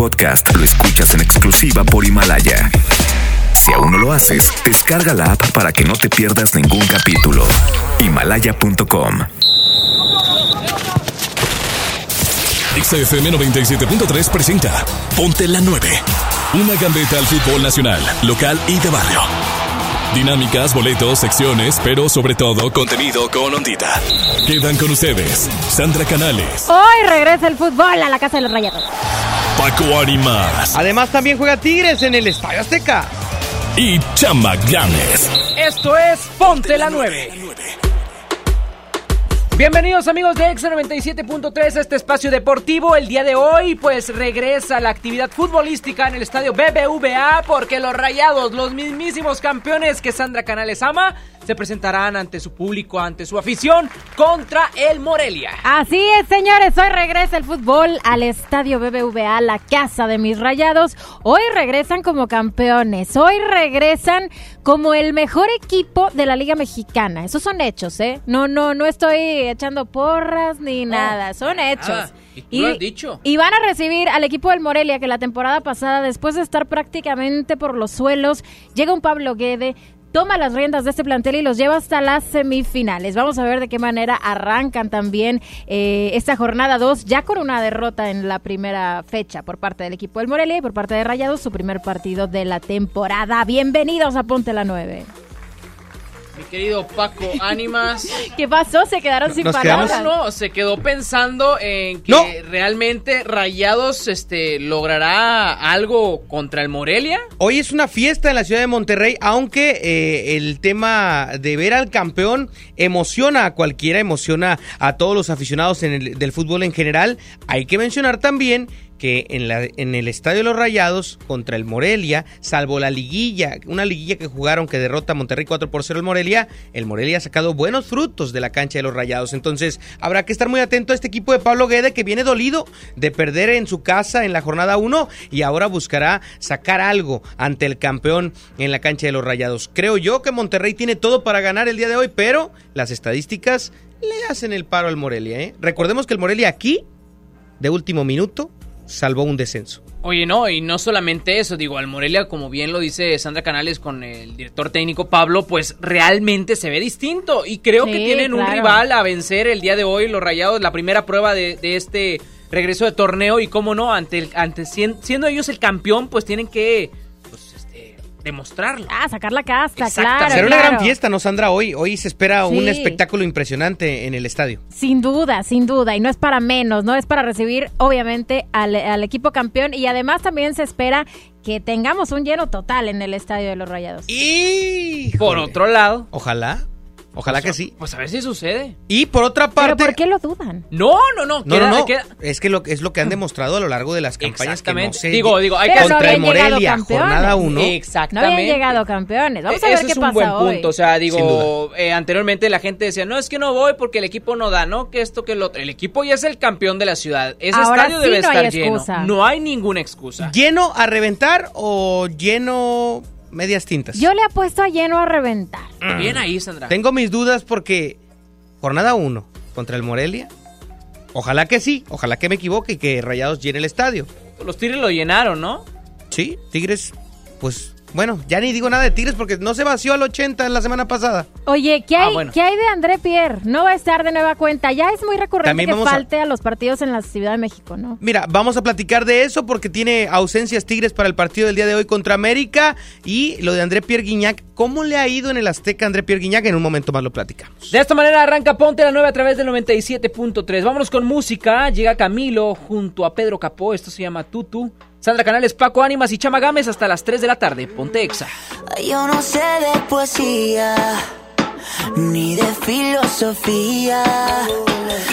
podcast lo escuchas en exclusiva por Himalaya. Si aún no lo haces, descarga la app para que no te pierdas ningún capítulo. Himalaya.com. XFM 97.3 presenta Ponte la 9. Una gambeta al fútbol nacional, local y de barrio. Dinámicas, boletos, secciones, pero sobre todo contenido con ondita. Quedan con ustedes Sandra Canales, Hoy regresa el fútbol a la casa de los rayados. Paco Animas Además también juega Tigres en el Estadio Azteca. y Chama Games. Esto es Ponte la 9. Bienvenidos amigos de Exa 97.3 a este espacio deportivo. El día de hoy pues regresa la actividad futbolística en el estadio BBVA porque los rayados, los mismísimos campeones que Sandra Canales ama, se presentarán ante su público, ante su afición contra el Morelia. Así es, señores, hoy regresa el fútbol al estadio BBVA, la casa de mis rayados. Hoy regresan como campeones, hoy regresan como el mejor equipo de la Liga Mexicana. Esos son hechos, ¿eh? No, no, no estoy echando porras ni nada, son hechos. nada. Y tú lo has dicho. y van a recibir al equipo del Morelia que la temporada pasada, después de estar prácticamente por los suelos, llega un Pablo Guede, toma las riendas de este plantel y los lleva hasta las semifinales. Vamos a ver de qué manera arrancan también eh, esta jornada 2, ya con una derrota en la primera fecha por parte del equipo del Morelia y por parte de Rayados, su primer partido de la temporada. Bienvenidos a Ponte la 9. Mi querido Paco Ánimas. ¿Qué pasó? Se quedaron sin Nos palabras. quedamos- No, no, se quedó pensando en que No. realmente Rayados este, logrará algo contra el Morelia. Hoy es una fiesta en la ciudad de Monterrey, aunque eh, el tema de ver al campeón emociona a cualquiera, emociona a todos los aficionados en el- del fútbol en general. Hay que mencionar también que en, el Estadio de los Rayados contra el Morelia, salvo la liguilla, una liguilla que jugaron que derrota a Monterrey 4 por 0 el Morelia, el Morelia ha sacado buenos frutos de la cancha de los Rayados. Entonces habrá que estar muy atento a este equipo de Pablo Guede que viene dolido de perder en su casa en la jornada 1 y ahora buscará sacar algo ante el campeón en la cancha de los Rayados. Creo yo que Monterrey tiene todo para ganar el día de hoy, pero las estadísticas le hacen el paro al Morelia. ¿eh? Recordemos que el Morelia aquí, de último minuto, salvó un descenso. Oye, no, y no solamente eso, digo, al Morelia, como bien lo dice Sandra Canales con el director técnico Pablo, pues realmente se ve distinto. Y creo que tienen un rival a vencer el día de hoy, los Rayados, la primera prueba de, de este regreso de torneo. Y cómo no, ante, el, ante sien- siendo ellos el campeón, pues tienen que demostrarlo. Ah, sacar la casta, claro. Será una claro. gran fiesta, ¿no, Sandra? Hoy, hoy se espera un espectáculo impresionante en el estadio. Sin duda, sin duda, y no es para menos, ¿no? Es para recibir, obviamente, al, al equipo campeón y además también se espera que tengamos un lleno total en el estadio de los Rayados. Y Por otro lado, Ojalá, ojalá que sí. pues a ver si sucede. Y por otra ¿Pero parte... por qué lo dudan? No, no, no. No, queda- no, no. queda- Es que lo, es lo que han demostrado a lo largo de las campañas que no se Digo, digo, hay que Pero no contra el Morelia, jornada 1. No Exactamente. habían llegado campeones. Vamos a ver Ese qué es un pasa buen hoy. punto. O sea, digo, eh, anteriormente la gente decía, no, es que no voy porque el equipo no da, ¿no? Que esto, que lo otro. El equipo ya es el campeón de la ciudad. Ese Ahora estadio sí debe no hay estar lleno. No hay ninguna excusa. ¿Lleno a reventar o lleno medias tintas? Yo le apuesto a lleno a reventar. Bien ahí, Sandra. Tengo mis dudas porque jornada 1 contra el Morelia. Ojalá que sí, ojalá que me equivoque y que Rayados llene el estadio. Los Tigres lo llenaron, ¿no? Sí, Tigres, pues bueno, ya ni digo nada de Tigres porque no se vació al 80 la semana pasada. Oye, ¿qué Ah, bueno. ¿qué hay de André Pierre? No va a estar de nueva cuenta. Ya es muy recurrente También que vamos a- falte a... los partidos en la Ciudad de México, ¿no? Mira, vamos a platicar de eso porque tiene ausencias Tigres para el partido del día de hoy contra América y lo de André Pierre Guignac. ¿Cómo le ha ido en el Azteca a André Pierre Guignac? En un momento más lo platicamos. De esta manera arranca Ponte la 9 a través del 97.3. Vámonos con música. Llega Camilo junto a Pedro Capó. Esto se llama Tutu. Sandra Canales, Paco Ánimas y Chama Gámez hasta las 3 de la tarde. Ponte Exa. Yo no sé de poesía ni de filosofía.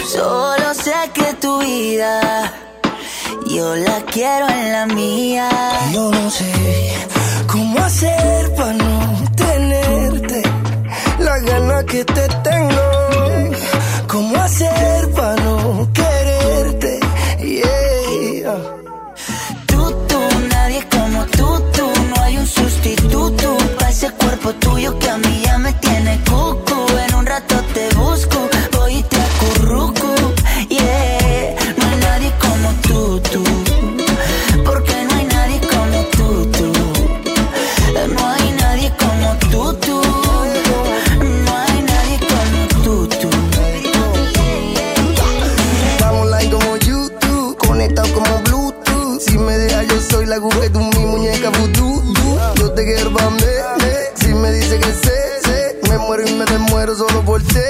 Solo sé que tu vida yo la quiero en la mía. Yo no sé cómo hacer para no tenerte la gana que te tengo. Cómo hacer para no quererte. Yeah. sustituto para ese cuerpo tuyo que a mí ya me tiene cuco. En un rato te busco, voy y te acurruco. Yeah, no hay nadie como tú, tú. Porque no hay nadie como tú, tú. No hay nadie como tú, tú. No hay nadie como tú, tú. Vamos like como YouTube, conectado como Bluetooth. Si me deja yo soy la Google me, Si me dice que sé, sé, me muero y me desmuero solo por ti.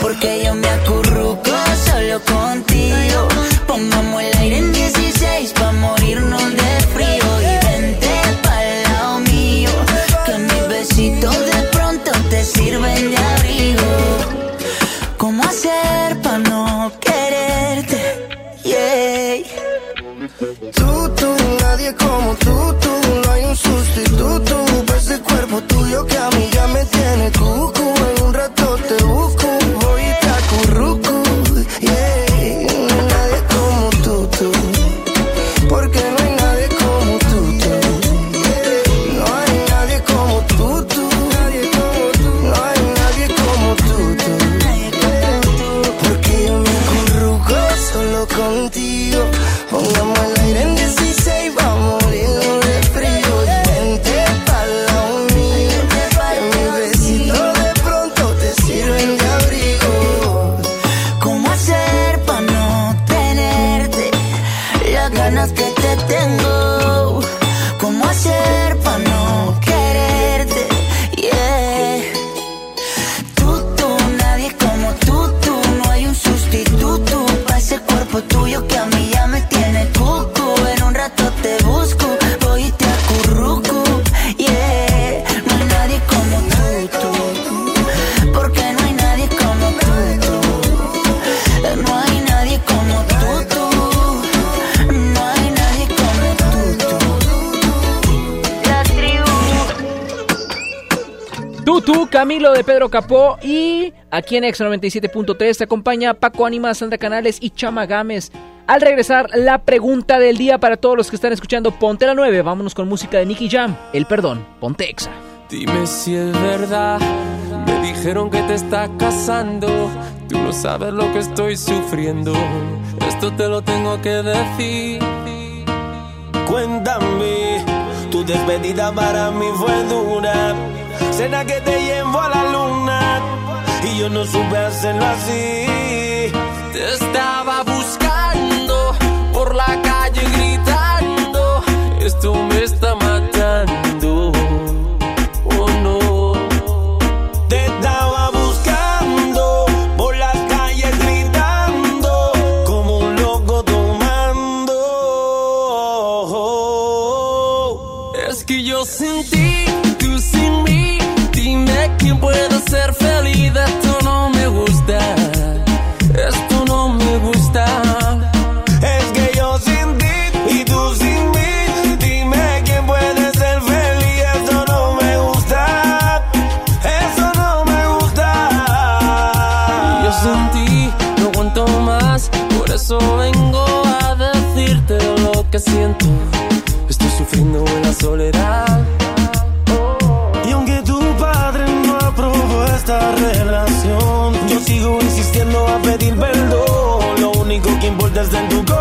Porque yo me acurruco solo contigo. Pongamos el aire en 16 pa' morirnos de frío. Y vente pa'l lado mío. Que mis besitos de pronto te sirven de abrigo. ¿Cómo hacer pa' no quererte? Yeah. Tú, tú, nadie como tú, Camilo de Pedro Capó y aquí en Ex 97.3 te acompaña Paco Anima, Sandra Canales y Chama Gámez. Al regresar, la pregunta del día para todos los que están escuchando Ponte la 9. Vámonos con música de Nicky Jam. El perdón, Ponte Exa. Dime si es verdad. Me dijeron que te está casando. Tú no sabes lo que estoy sufriendo. Esto te lo tengo que decir. Cuéntame, tu despedida para mí fue dura. Cena que te llevo a la luna y yo no supe hacerlo así. Te estaba buscando por la calle gritando. Esto me está matando. Soledad. Y aunque tu padre no aprobó esta relación, yo sigo insistiendo a pedir perdón. Lo único que importa es en tu corazón.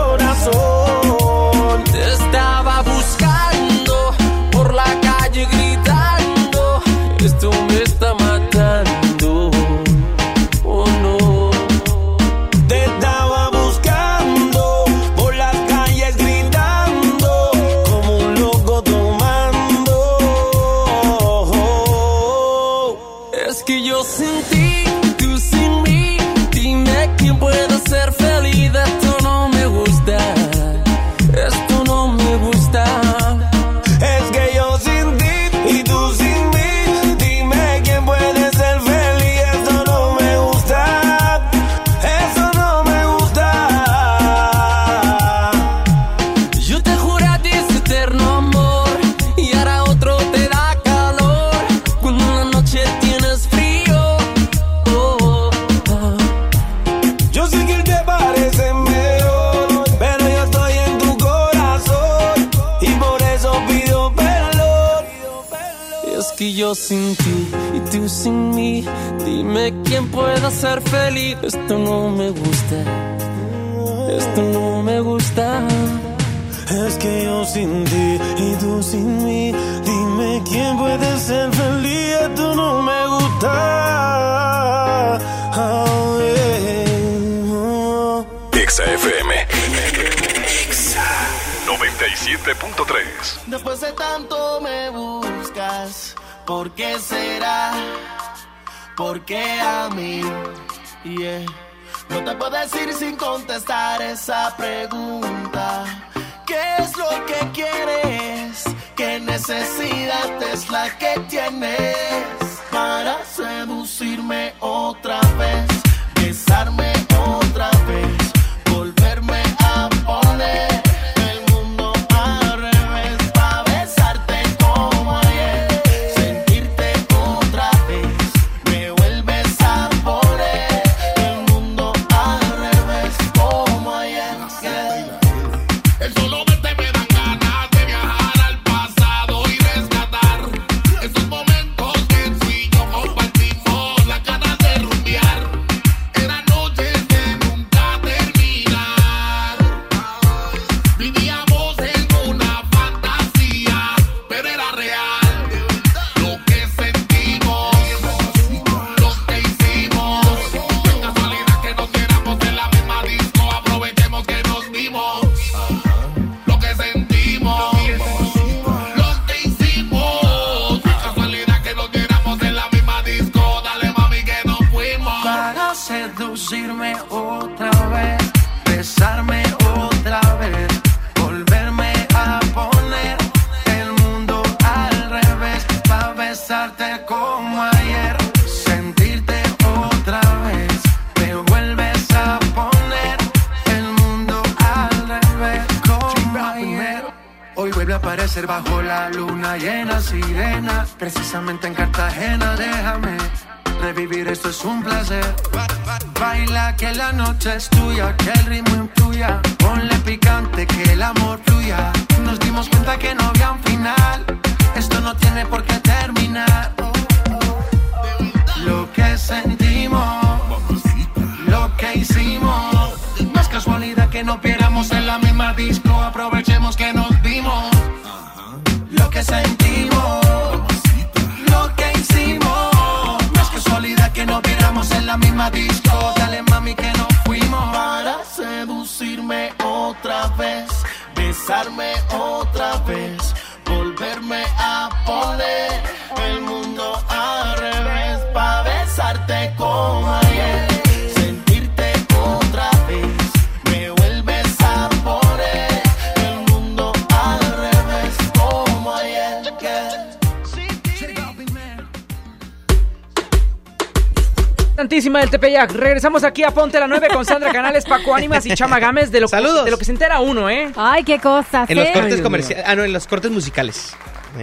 Dime quién pueda ser feliz. Esto no me gusta, esto no me gusta. Es que yo sin ti y tú sin mí, dime quién puede ser feliz. Esto no me gusta. Oh, yeah. Exa FM. Exa 97.3. Después de tanto me buscas, ¿por qué será? ¿Por qué a mí? No te puedo decir sin contestar esa pregunta. ¿Qué es lo que quieres? ¿Qué necesidad es la que tienes para seducirme otra Tepeyac. Regresamos aquí a Ponte la 9 con Sandra Canales, Paco Ánimas y Chama Gámez de lo, Saludos. de lo que se entera uno, ¿eh? Ay, qué cosas, En los ¿eh? cortes comerciales. Ah, no, en los cortes musicales.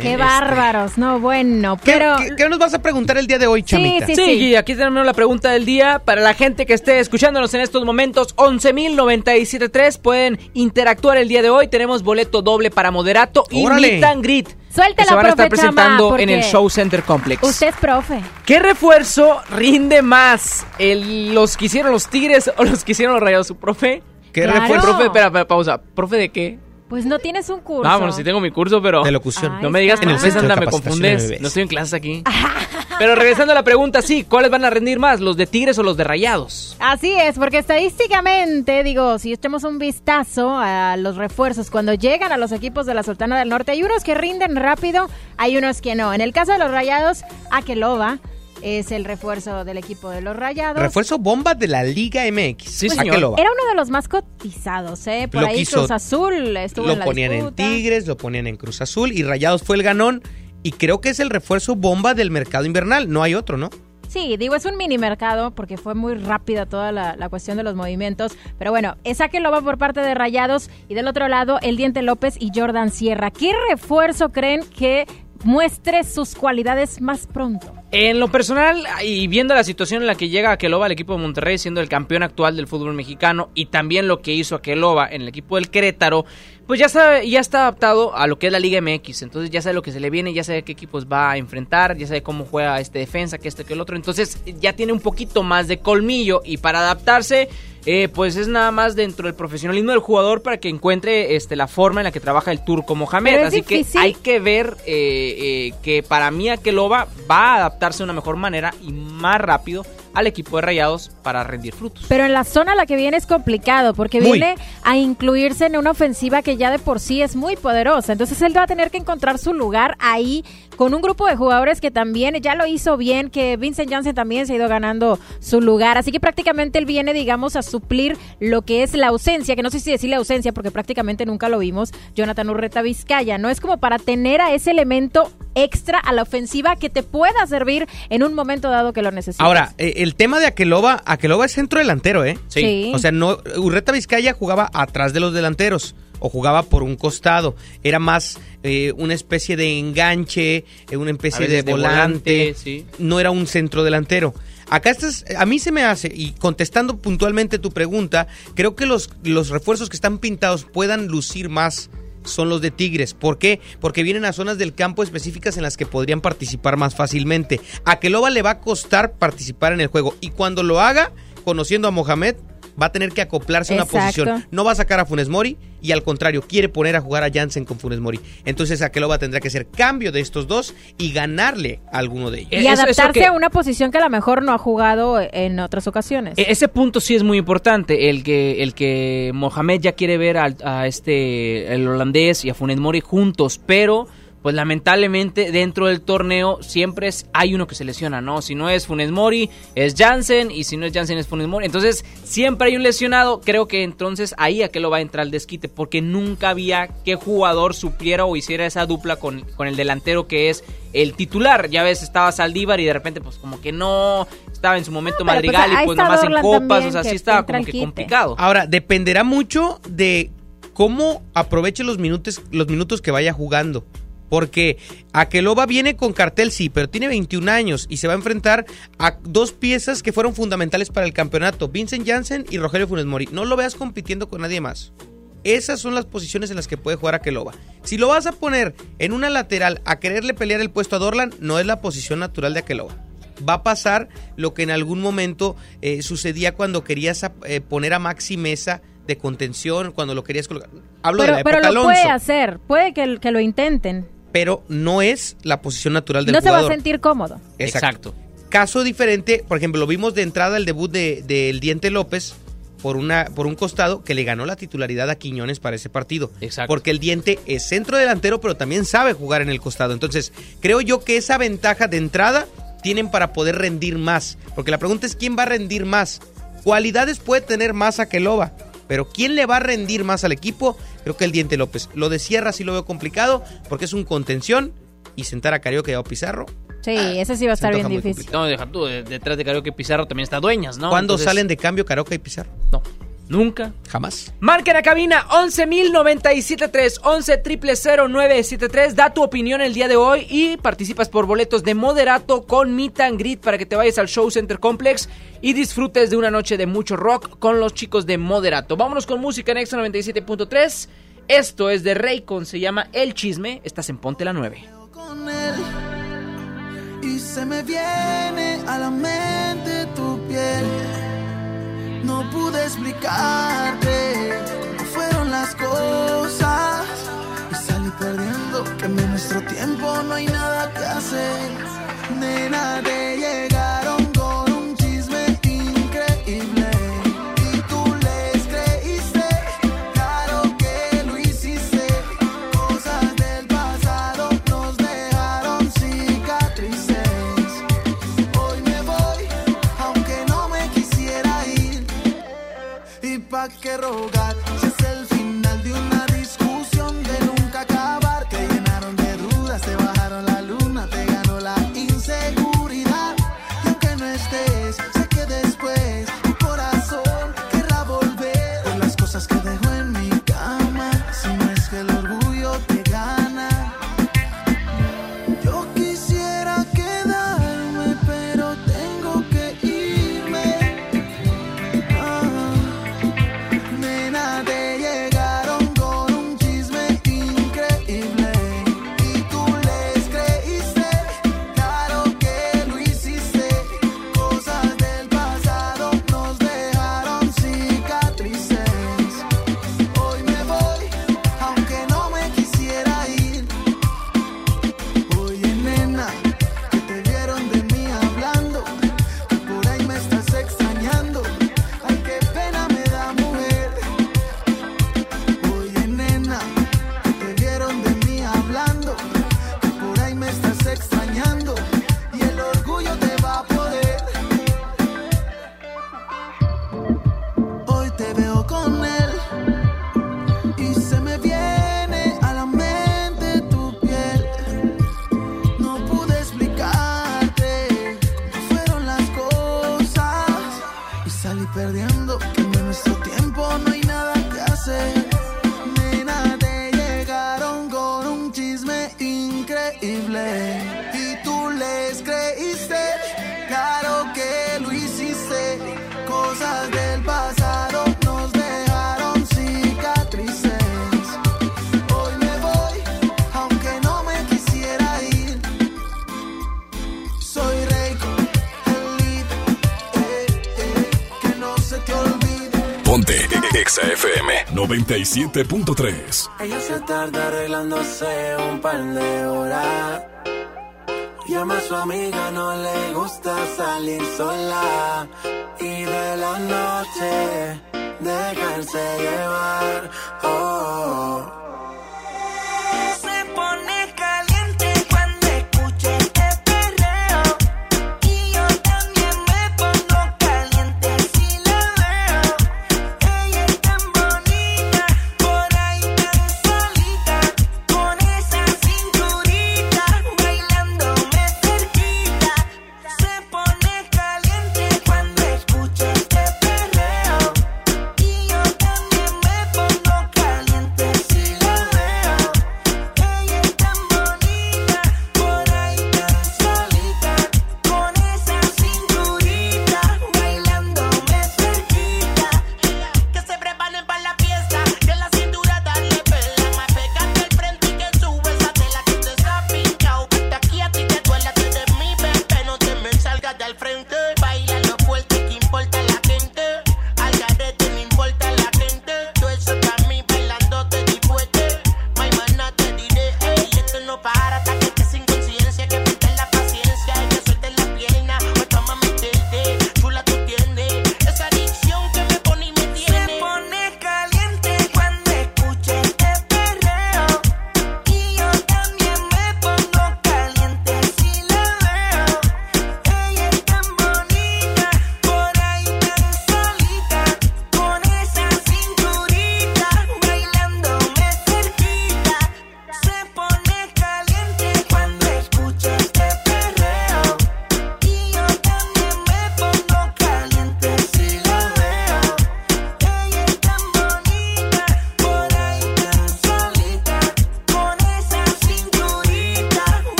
Qué Eh, bárbaros, no, bueno, ¿Qué, pero... qué- qué nos vas a preguntar el día de hoy, Chamita? sí, Sí, y aquí tenemos la pregunta del día. Para la gente que esté escuchándonos en estos momentos, 11.097.3 pueden interactuar el día de hoy. Tenemos boleto doble para Moderato y. Meet and Greet. Suéltela, que se van a estar profe presentando en el Show Center Complex. Usted es profe. ¿Qué refuerzo rinde más? El- ¿Los que hicieron los Tigres o los que hicieron los Rayados? ¿Su profe? ¿Qué Claro. refuerzo Profe, espera, espera, pausa. ¿Profe de qué? Pues no tienes un curso. Vamos, si tengo mi curso, pero... de locución? Ay. No me digas que En el Centro anda, me confundes. No estoy en clases aquí. Pero regresando a la pregunta, sí, ¿cuáles van a rendir más? ¿Los de Tigres o los de Rayados? Así es, porque estadísticamente, digo, si echemos un vistazo a los refuerzos cuando llegan a los equipos de la Sultana del Norte, hay unos que rinden rápido, hay unos que no. En el caso de los Rayados, Akeloba es el refuerzo del equipo de los Rayados. Refuerzo bomba de la Liga MX. Sí. Era uno de los más cotizados, ¿eh? Por Lo ahí quiso- Cruz Azul estuvo en Lo la ponían en. Tigres, lo ponían en Cruz Azul y Rayados fue el ganón. Y creo que es el refuerzo bomba del mercado invernal. No hay otro, ¿no? Sí, digo, es un mini mercado porque fue muy rápida toda la, la cuestión de los movimientos. Pero bueno, esa que lo va por parte de Rayados y del otro lado, el Diente López y Jordan Sierra. ¿Qué refuerzo creen que muestre sus cualidades más pronto? En lo personal, y viendo la situación en la que llega Aqueloba al equipo de Monterrey, siendo el campeón actual del fútbol mexicano, y también lo que hizo Aqueloba en el equipo del Querétaro, pues ya está, ya está adaptado a lo que es la Liga MX. Entonces ya sabe lo que se le viene, ya sabe qué equipos va a enfrentar, ya sabe cómo juega este defensa, que este, que el otro. Entonces ya tiene un poquito más de colmillo y para adaptarse, eh, pues es nada más dentro del profesionalismo del jugador para que encuentre este, la forma en la que trabaja el turco Mohamed. Así difícil. que hay que ver eh, eh, que para mí Akeloba va a adaptarse de una mejor manera y más rápido al equipo de Rayados para rendir frutos. Pero en la zona a la que viene es complicado porque Muy. viene a incluirse en una ofensiva que ya de por sí es muy poderosa. Entonces él va a tener que encontrar su lugar ahí con un grupo de jugadores que también ya lo hizo bien, que Vincent Janssen también se ha ido ganando su lugar. Así que prácticamente él viene, digamos, a suplir lo que es la ausencia, que no sé si decirle ausencia porque prácticamente nunca lo vimos, Jonathan Urreta Vizcaya. No es como para tener a ese elemento extra a la ofensiva que te pueda servir en un momento dado que lo necesites. Ahora, eh, el tema de Aqueloba, Aqueloba es centro delantero, ¿eh? Sí. Sí. O sea, no, Urreta Vizcaya jugaba atrás de los delanteros o jugaba por un costado. Era más eh, una especie de enganche, eh, una especie de volante. sí. No era un centro delantero. Acá estás, a mí se me hace, y contestando puntualmente tu pregunta, creo que los, los refuerzos que están pintados puedan lucir más son los de Tigres. ¿Por qué? Porque vienen a zonas del campo específicas en las que podrían participar más fácilmente. A Keloba le va a costar participar en el juego y cuando lo haga, conociendo a Mohamed, va a tener que acoplarse a una posición. No va a sacar a Funes Mori y al contrario, quiere poner a jugar a Jansen con Funes Mori. Entonces Akeloba tendrá que hacer cambio de estos dos y ganarle a alguno de ellos. y Eso- eso adaptarse que- a una posición que a lo mejor no ha jugado en otras ocasiones. E- Ese punto sí es muy importante, el que el que Mohamed ya quiere ver al- a, este el holandés y a Funes Mori juntos, pero pues lamentablemente dentro del torneo siempre es, hay uno que se lesiona, ¿no? Si no es Funes Mori, es Jansen, y si no es Jansen es Funes Mori. Entonces, siempre hay un lesionado, creo que entonces ahí a que lo va a entrar el desquite, porque nunca había que jugador supiera o hiciera esa dupla con, con el delantero que es el titular. Ya ves, estaba Saldívar y de repente pues como que no estaba en su momento pues, Madrigal y pues nomás en copas, también, o sea, sí estaba como que complicado. Ahora, dependerá mucho de cómo aproveche los minutos, los minutos que vaya jugando. Porque Akeloba viene con cartel, sí, pero tiene 21 años y se va a enfrentar a dos piezas que fueron fundamentales para el campeonato, Vincent Janssen y Rogelio Funes Mori. No lo veas compitiendo con nadie más. Esas son las posiciones en las que puede jugar Akeloba. Si lo vas a poner en una lateral a quererle pelear el puesto a Dorlan, no es la posición natural de Akeloba. Va a pasar lo que en algún momento eh, sucedía cuando querías eh, poner a Maxi Mesa de contención, cuando lo querías colocar. Hablo pero de la pero época lo Alonso, puede hacer, puede que, que lo intenten. Pero no es la posición natural del No se va a jugador. sentir cómodo. Exacto. Caso diferente, por ejemplo, lo vimos de entrada el debut de- del Diente López por, una, por un costado que le ganó la titularidad a Quiñones para ese partido. Exacto. Porque el Diente es centro delantero, pero también sabe jugar en el costado. Entonces, creo yo que esa ventaja de entrada tienen para poder rendir más. Porque la pregunta es quién va a rendir más. Cualidades puede tener más a Keloba. Pero ¿quién le va a rendir más al equipo? Creo que el Diente López. Lo de Sierra sí lo veo complicado porque es un contención y sentar a Carioca y a Pizarro Sí, ese sí va a estar bien difícil. No, deja tú, de- detrás de Carioca y Pizarro también está Dueñas, ¿no? ¿Cuándo Entonces, salen de cambio Caroca y Pizarro? No, nunca. Jamás. Marca en la cabina 11.097.3, 11.000.973. Da tu opinión el día de hoy y participas por boletos de moderato con Meet and Greet para que te vayas al Show Center Complex y disfrutes de una noche de mucho rock con los chicos de moderato. Vámonos con música en Extra 97.3. Esto es de Raycon, se llama El Chisme. Estás en Ponte la 9. con él y se me viene a la mente tu piel. No pude explicarte cómo fueron las cosas y salí perdiendo que en nuestro tiempo no hay nada que hacer. Nena, te llegaron pa' 97.3. Ella se tarda arreglándose un par de horas. Llama a su amiga, no le gusta salir sola. Y de la noche, dejarse llevar. oh. oh, oh.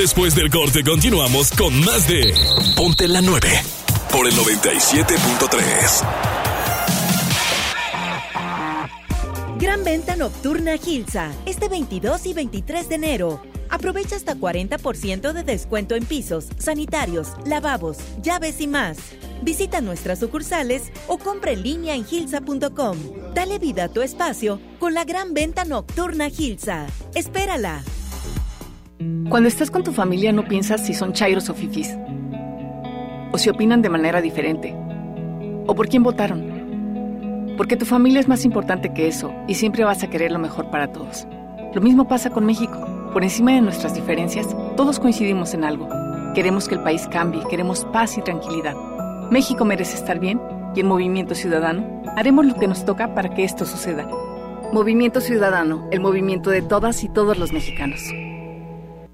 Después del corte continuamos con más de Ponte la 9 por el 97.3. Gran venta nocturna Gilsa, este 22 y 23 de enero. Aprovecha hasta 40% de descuento en pisos, sanitarios, lavabos, llaves y más. Visita nuestras sucursales o compra en línea en gilsa.com. Dale vida a tu espacio con la gran venta nocturna Gilsa. Espérala. Cuando estás con tu familia no piensas si son chairos o fifis. O si opinan de manera diferente. O por quién votaron. Porque tu familia es más importante que eso y siempre vas a querer lo mejor para todos. Lo mismo pasa con México. Por encima de nuestras diferencias, todos coincidimos en algo. Queremos que el país cambie, queremos paz y tranquilidad. México merece estar bien y en Movimiento Ciudadano haremos lo que nos toca para que esto suceda. Movimiento Ciudadano, el movimiento de todas y todos los mexicanos.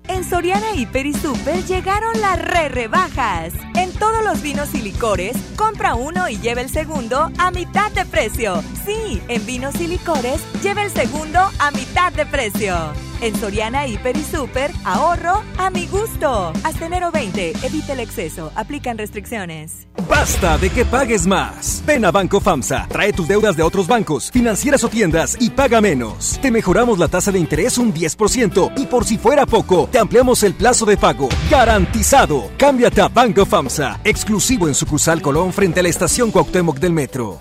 En Soriana y Super llegaron las re rebajas. En todos los vinos y licores, compra uno y lleva el segundo a mitad de precio. Sí, en vinos y licores, lleva el segundo a mitad de precio. En Soriana Hiper y Super, ahorro a mi gusto. Hasta enero 20, evita el exceso, aplican restricciones. Basta de que pagues más. Ven a Banco FAMSA, trae tus deudas de otros bancos, financieras o tiendas y paga menos. Te mejoramos la tasa de interés un 10% y por si fuera poco, te ampliamos el plazo de pago. Garantizado. Cámbiate a Banco FAMSA, exclusivo en sucursal Colón frente a la estación Cuauhtémoc del Metro.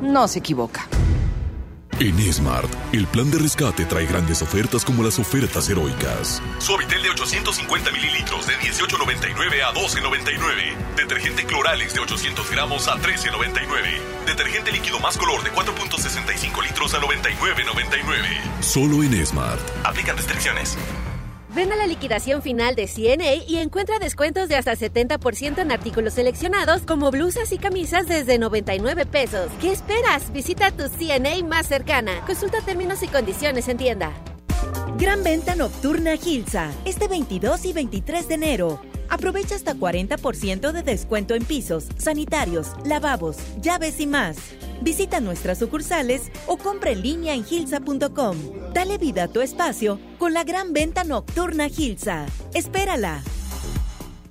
no se equivoca. En Smart, el plan de rescate trae grandes ofertas como las ofertas heroicas. Suavitel de 850 mililitros de 18.99 a 12.99. Detergente Cloralex de 800 gramos a 13.99. Detergente líquido más color de 4.65 litros a 99.99. Solo en Smart. Aplican restricciones. Ven la liquidación final de CNA y encuentra descuentos de hasta 70% en artículos seleccionados como blusas y camisas desde 99 pesos. ¿Qué esperas? Visita tu CNA más cercana. Consulta términos y condiciones en tienda. Gran venta nocturna Gilsa, este 22 y 23 de enero. Aprovecha hasta 40% de descuento en pisos, sanitarios, lavabos, llaves y más. Visita nuestras sucursales o compra en línea en gilsa.com. Dale vida a tu espacio con la gran venta nocturna Gilsa. Espérala.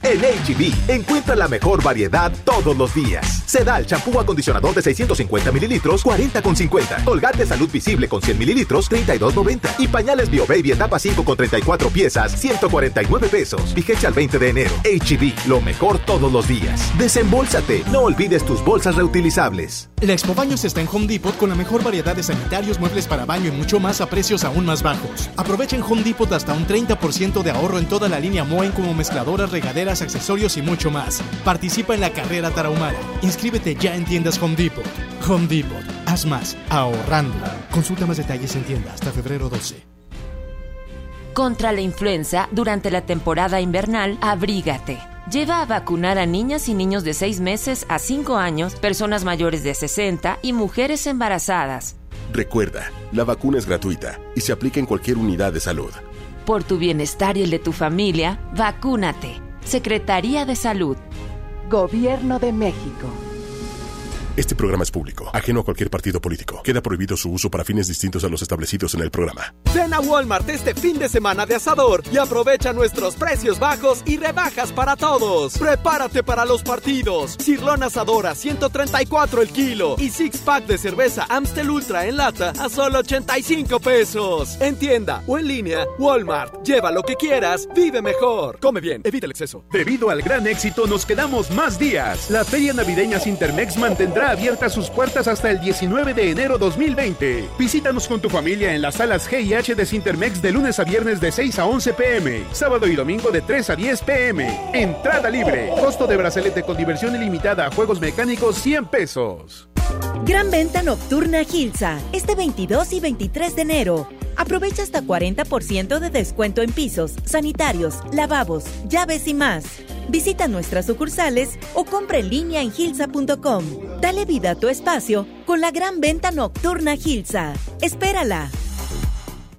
En HB, encuentra la mejor variedad todos los días. Se da el champú acondicionador de 650 mililitros, 40 con 50. Colgate Salud Visible con 100 mililitros, 32.90. Y pañales Bio Baby etapa 5 con 34 piezas, 149 pesos. Vigencia al 20 de enero. HB, lo mejor todos los días. Desembolsate, no olvides tus bolsas reutilizables. La Expo Baños está en Home Depot con la mejor variedad de sanitarios, muebles para baño y mucho más a precios aún más bajos. Aprovecha en Home Depot hasta un 30% de ahorro en toda la línea Moen como mezcladoras, regaderas, accesorios y mucho más. Participa en la carrera tarahumara. Inscríbete ya en tiendas Home Depot. Home Depot. Haz más ahorrando. Consulta más detalles en tienda hasta febrero 12. Contra la influenza, durante la temporada invernal, abrígate. Lleva a vacunar a niñas y niños de 6 meses a 5 años, personas mayores de 60 y mujeres embarazadas. Recuerda, la vacuna es gratuita y se aplica en cualquier unidad de salud. Por tu bienestar y el de tu familia, vacúnate. Secretaría de Salud. Gobierno de México. Este programa es público, ajeno a cualquier partido político. Queda prohibido su uso para fines distintos a los establecidos en el programa. Ven a Walmart este fin de semana de asador y aprovecha nuestros precios bajos y rebajas para todos. Prepárate para los partidos. Cirlón asadora 134 el kilo y six pack de cerveza Amstel Ultra en lata a solo 85 pesos. En tienda o en línea, Walmart. Lleva lo que quieras, vive mejor. Come bien, evita el exceso. Debido al gran éxito, nos quedamos más días. La Feria Navideña Intermex mantendrá abiertas sus puertas hasta el 19 de enero 2020. Visítanos con tu familia en las salas G y H de Sintermex de lunes a viernes de 6 a 11 pm, sábado y domingo de 3 a 10 pm. Entrada libre. Costo de brazalete con diversión ilimitada, juegos mecánicos 100 pesos. Gran venta nocturna Gilsa, este 22 y 23 de enero. Aprovecha hasta 40% de descuento en pisos, sanitarios, lavabos, llaves y más. Visita nuestras sucursales o compra en línea en gilsa.com. Dale vida a tu espacio con la gran venta nocturna Gilsa. Espérala.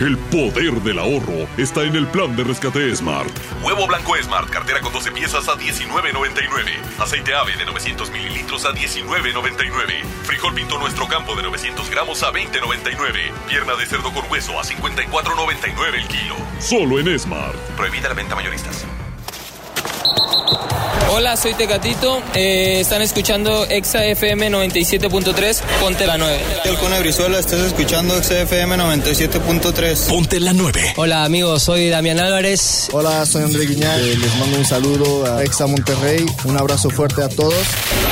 El poder del ahorro está en el plan de rescate Smart. Huevo blanco Smart, cartera con 12 piezas a 19.99. Aceite ave de 900 mililitros a 19.99. Frijol pinto nuestro campo de 900 gramos a 20.99. Pierna de cerdo con hueso a 54.99 el kilo. Solo en Smart. Prohibida la venta mayoristas. Hola, soy Tecatito. Eh, están escuchando Exa FM 97.3. Ponte la 9. Con Brizuela, estás escuchando Exa FM 97.3. Ponte la 9. Hola, amigos. Soy Damián Álvarez. Hola, soy André Guiñac. Eh, les mando un saludo a Exa Monterrey. Un abrazo fuerte a todos.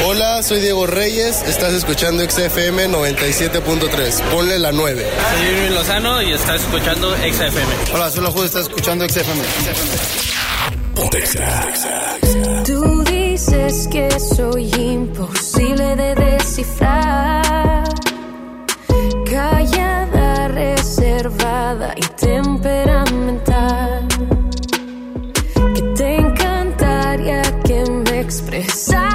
Hola, soy Diego Reyes. Estás escuchando Exa FM 97.3. Ponle la 9. Soy Irving Lozano y estás escuchando Exa FM. Hola, soy La Jude. Estás escuchando Exa FM. Tú dices que soy imposible de descifrar. Callada, reservada y temperamental. Que te encantaría que me expresara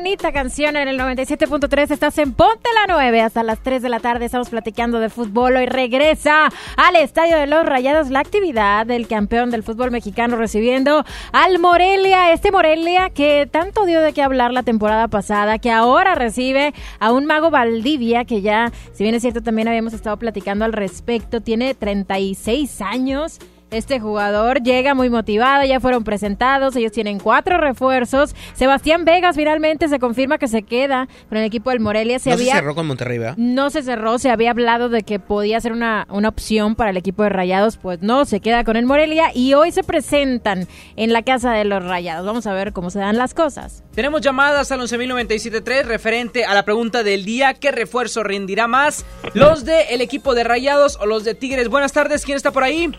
bonita canción en el 97.3. Estás en Ponte la 9 hasta las 3 de la tarde. Estamos platicando de fútbol. Hoy regresa al Estadio de los Rayados la actividad del campeón del fútbol mexicano recibiendo al Morelia. Este Morelia que tanto dio de qué hablar la temporada pasada, que ahora recibe a un mago Valdivia que ya, si bien es cierto, también habíamos estado platicando al respecto. Tiene 36 años Este jugador llega muy motivado, ya fueron presentados, ellos tienen cuatro refuerzos. Sebastián Vegas finalmente se confirma que se queda con el equipo del Morelia. Se no había, se cerró con Monterrey, ¿verdad? No se cerró, se había hablado de que podía ser una, una opción para el equipo de Rayados, pues no, se queda con el Morelia y hoy se presentan en la casa de los Rayados. Vamos a ver cómo se dan las cosas. Tenemos llamadas al 11.097.3 referente a la pregunta del día, ¿qué refuerzo rendirá más? ¿Los del equipo de Rayados o los de Tigres? Buenas tardes, ¿quién está por ahí?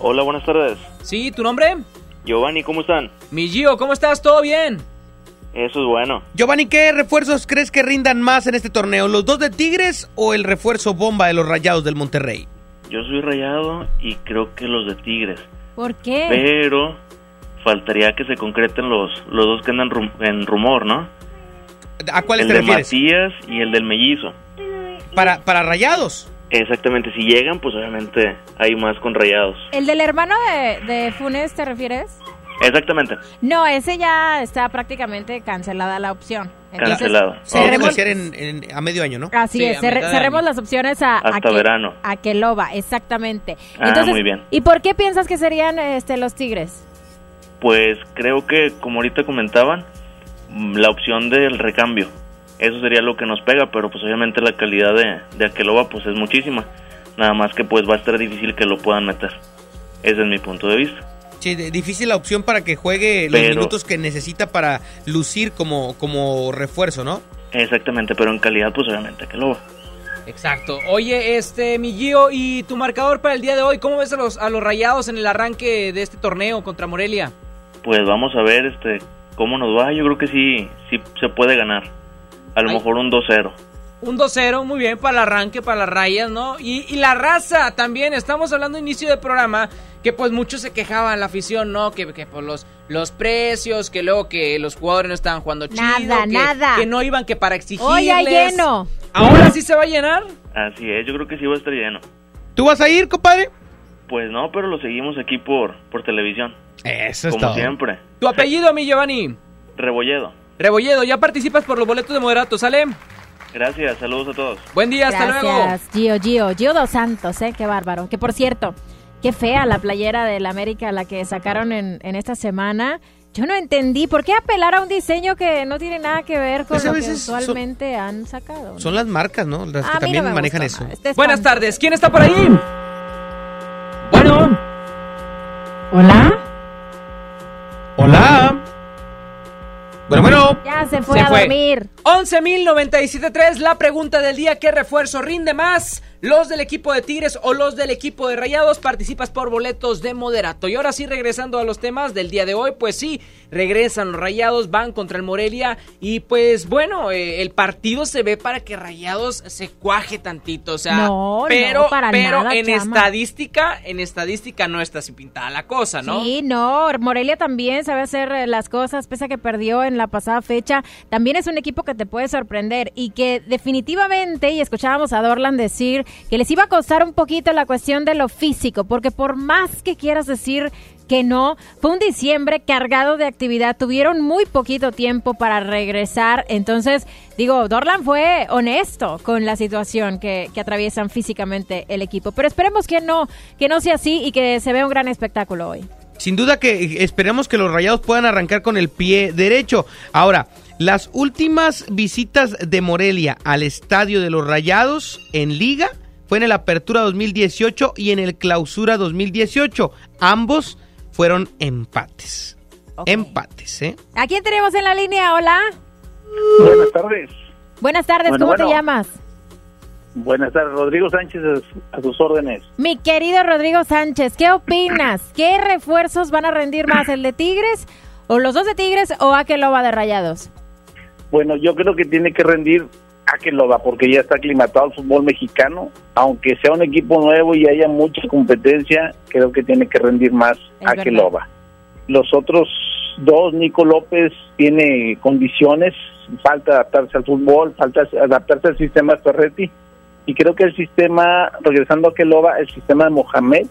Hola, buenas tardes. Sí, ¿tu nombre? Giovanni, ¿cómo están? Mi Gio, ¿cómo estás? ¿Todo bien? Eso es bueno. Giovanni, ¿qué refuerzos crees que rindan más en este torneo? ¿Los dos de Tigres o el refuerzo bomba de los Rayados del Monterrey? Yo soy rayado y creo que los de Tigres. ¿Por qué? Pero faltaría que se concreten los, los dos que andan rum- en rumor, ¿no? ¿A cuáles el te de refieres? Matías y el del mellizo. Para, para Rayados. Exactamente, si llegan, pues obviamente hay más con rayados. ¿El del hermano de, de Funes te refieres? Exactamente. No, ese ya está prácticamente cancelada la opción. Entonces, Cancelado. Cerremos- en, en- a medio año, ¿no? Así Sí, es, cerremos año. las opciones a, Hasta a que- verano. A que loba, exactamente. Ah, muy bien. ¿Y por qué piensas que serían este, los Tigres? Pues creo que, como ahorita comentaban, mm, la opción del recambio. Eso sería lo que nos pega, pero pues obviamente la calidad de, de Aqueloba pues es muchísima. Nada más que pues va a estar difícil que lo puedan meter. Ese es mi punto de vista. Sí, difícil la opción para que juegue los minutos que necesita para lucir como, como refuerzo, ¿no? Exactamente, pero en calidad pues obviamente Aqueloba. Exacto. Oye, este, mi Gio, ¿y tu marcador para el día de hoy? ¿Cómo ves a los, a los rayados en el arranque de este torneo contra Morelia? Pues vamos a ver este cómo nos va. Yo creo que sí, sí se puede ganar. A lo mejor un 2-0. Un 2-0, muy bien, para el arranque, para las rayas, ¿no? Y, y la raza también, estamos hablando inicio de programa, que pues muchos se quejaban, la afición, ¿no? Que, que por los, los precios, que luego que los jugadores no estaban jugando chido. Nada, que, nada. Que no iban que para exigirles. Hoy hay lleno. ¿Ahora sí se va a llenar? Así es, yo creo que sí va a estar lleno. ¿Tú vas a ir, compadre? Pues no, pero lo seguimos aquí por, por televisión. Eso es Como todo. siempre. Tu apellido, mi Giovanni. Rebolledo. Rebolledo, ya participas por los boletos de moderato, ¿sale? Gracias, saludos a todos. Buen día, hasta luego. Gracias, Gio, Gio, Gio Dos Santos, ¿eh? Qué bárbaro. Que por cierto, qué fea la playera del América, la que sacaron en, en esta semana. Yo no entendí por qué apelar a un diseño que no tiene nada que ver con lo que son- usualmente han sacado. Son las marcas, ¿no? Las que también no manejan eso. Este Buenas tardes, ¿quién está por ahí? Bueno. Hola. Hola. Bueno, bueno. Ya se fue Se a fue. dormir. 11.097.3, la pregunta del día, ¿qué refuerzo rinde más? ¿Los del equipo de Tigres o los del equipo de Rayados? Participas por boletos de moderato. Y ahora sí, regresando a los temas del día de hoy, pues sí, regresan los Rayados, van contra el Morelia y pues bueno, eh, el partido se ve para que Rayados se cuaje tantito, o sea, No, pero, no, para pero nada, en chama. estadística, en estadística no está así pintada la cosa, ¿no? Sí, no, Morelia también sabe hacer eh, las cosas, pese a que perdió en la pasada fecha. También es un equipo que te puede sorprender y que definitivamente, y escuchábamos a Dorlan decir que les iba a costar un poquito la cuestión de lo físico, porque por más que quieras decir que no, fue un diciembre cargado de actividad, tuvieron muy poquito tiempo para regresar, entonces digo, Dorlan fue honesto con la situación que, atraviesan físicamente el equipo, pero esperemos que no, que no sea así y que se vea un gran espectáculo hoy. Sin duda que esperemos que los Rayados puedan arrancar con el pie derecho. Ahora, las últimas visitas de Morelia al estadio de los Rayados en Liga fue en el Apertura 2018 y en el Clausura 2018. Ambos fueron empates. Empates, ¿eh? ¿A quién tenemos en la línea? Hola. Buenas tardes. Buenas tardes, Bueno, ¿cómo te llamas? Buenas tardes, Rodrigo Sánchez a sus- órdenes. Mi querido Rodrigo Sánchez, ¿qué opinas? ¿Qué refuerzos van a rendir más, el de Tigres o los dos de Tigres o Akeloba de Rayados? Bueno, yo creo que tiene que rendir a que lo da porque ya está aclimatado al fútbol mexicano. Aunque sea un equipo nuevo y haya mucha competencia, creo que tiene que rendir más Es a que lo va. Los otros dos, Nico López tiene condiciones, falta adaptarse al fútbol, falta adaptarse al sistema Ferretti. Y creo que el sistema, regresando a Keloba, el sistema de Mohamed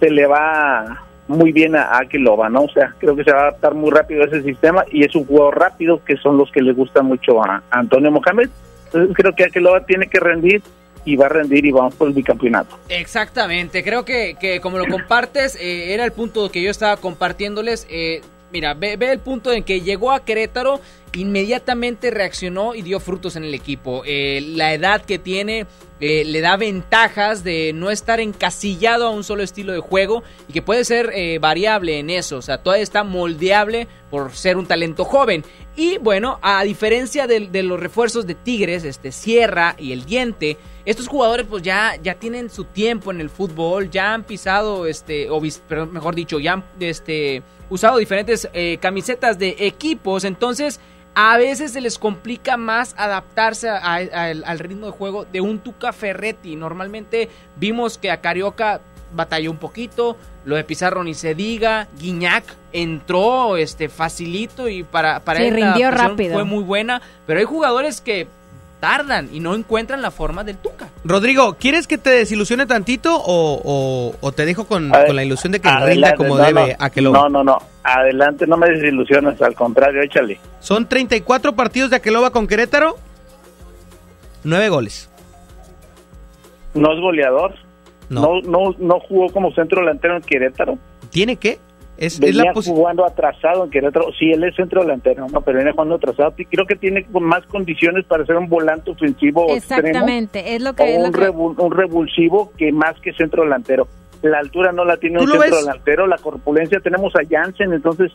se le va muy bien a Akeloba, ¿no? O sea, creo que se va a adaptar muy rápido a ese sistema y es un jugador rápido que son los que le gustan mucho a Antonio Mohamed. Creo que Akeloba tiene que rendir y va a rendir y vamos por el bicampeonato. Exactamente, creo que, que como lo compartes, eh, era el punto que yo estaba compartiéndoles. eh, mira, ve, ve el punto en que llegó a Querétaro, inmediatamente reaccionó y dio frutos en el equipo. Eh, la edad que tiene eh, le da ventajas de no estar encasillado a un solo estilo de juego y que puede ser eh, variable en eso. O sea, todavía está moldeable por ser un talento joven. Y bueno, a diferencia de, los refuerzos de Tigres, este Sierra y el Diente, estos jugadores pues ya, ya tienen su tiempo en el fútbol, ya han pisado, este, o mejor dicho, ya han este, usado diferentes camisetas de equipos, entonces a veces se les complica más adaptarse a- a- al, al ritmo de juego de un Tuca Ferretti. Normalmente vimos que a Carioca batalló un poquito, lo de Pizarro ni se diga, Guiñac entró este facilito y para, para Sí, él la rindió rápido. fue muy buena, pero hay jugadores que tardan y no encuentran la forma del Tuca. Rodrigo, ¿quieres que te desilusione tantito o, o- o te dejo con, A ver, con la ilusión de que rinda como no, debe no, a que lo No, no, no. Adelante, no me desilusiones, al contrario, échale. Son 34 partidos de Aqueloba con Querétaro, 9 goles. No es goleador. No. No, no, no jugó como centro delantero en Querétaro. ¿Tiene qué? Es, es Venía la jugando atrasado en Querétaro. Sí, él es centro delantero, no, pero viene jugando atrasado. Y creo que tiene más condiciones para ser un volante ofensivo extremo Exactamente, es lo o que, es lo un, que- un revulsivo que más que centro delantero. La altura no la tiene ¿Tú un centro ves? delantero, la corpulencia tenemos a Jansen, entonces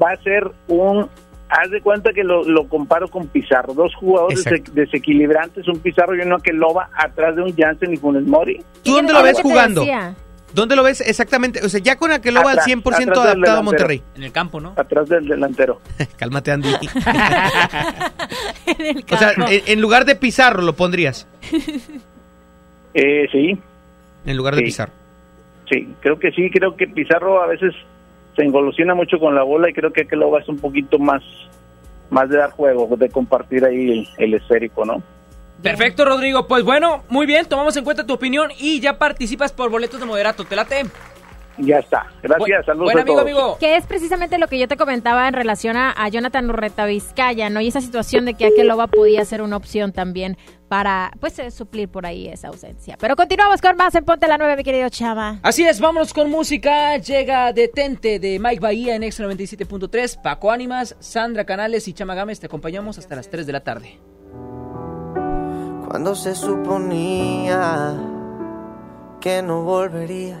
va a ser un... Haz de cuenta que lo, lo comparo con Pizarro, dos jugadores desequilibrantes, un Pizarro y uno que loba atrás de un Jansen y Funes Mori. ¿Tú dónde lo ves jugando? ¿Dónde lo ves exactamente? O sea, ya con Aqueloba al Atrás, 100% atrás del adaptado a. Monterrey. En el campo, ¿no? Atrás del delantero. Cálmate, Andy. en el o sea, campo. en, en lugar de Pizarro lo pondrías. Eh, sí, En lugar de Sí. Pizarro. Sí, creo que sí, creo que Pizarro a veces se engolosina mucho con la bola y creo que Aqueloba es un poquito más más de dar juego, de compartir ahí el, el esférico, ¿no? Perfecto, Rodrigo. Pues bueno, muy bien, tomamos en cuenta tu opinión y ya participas por boletos de moderato. ¿Te late? Ya está. Gracias, saludos Buen a amigo, todos. amigo. Que es precisamente lo que yo te comentaba en relación a, a Jonathan Urreta Vizcaya, ¿no? Y esa situación de que Akeloba podía ser una opción también para, pues, eh, suplir por ahí esa ausencia. Pero continuamos con más en Ponte la 9, mi querido Chava. Así es, vámonos con música. Llega Detente de Mike Bahía en Extra 97.3. Paco Ánimas, Sandra Canales y Chama Gámez te acompañamos hasta las 3 de la tarde. Cuando se suponía que no volverías,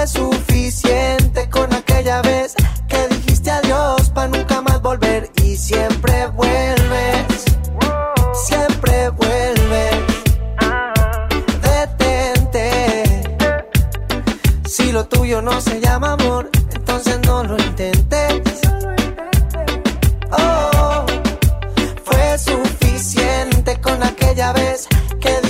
Fue suficiente con aquella vez que dijiste adiós para nunca más volver y siempre vuelves. Siempre vuelves. Detente. Si lo tuyo no se llama amor, entonces no lo intentes. Oh, fue suficiente con aquella vez que dijiste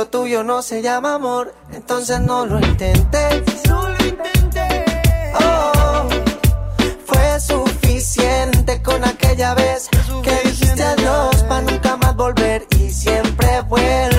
lo tuyo no se llama amor, entonces no lo intentes. Oh, fue suficiente con aquella vez que dijiste adiós para nunca más volver y siempre vuelves.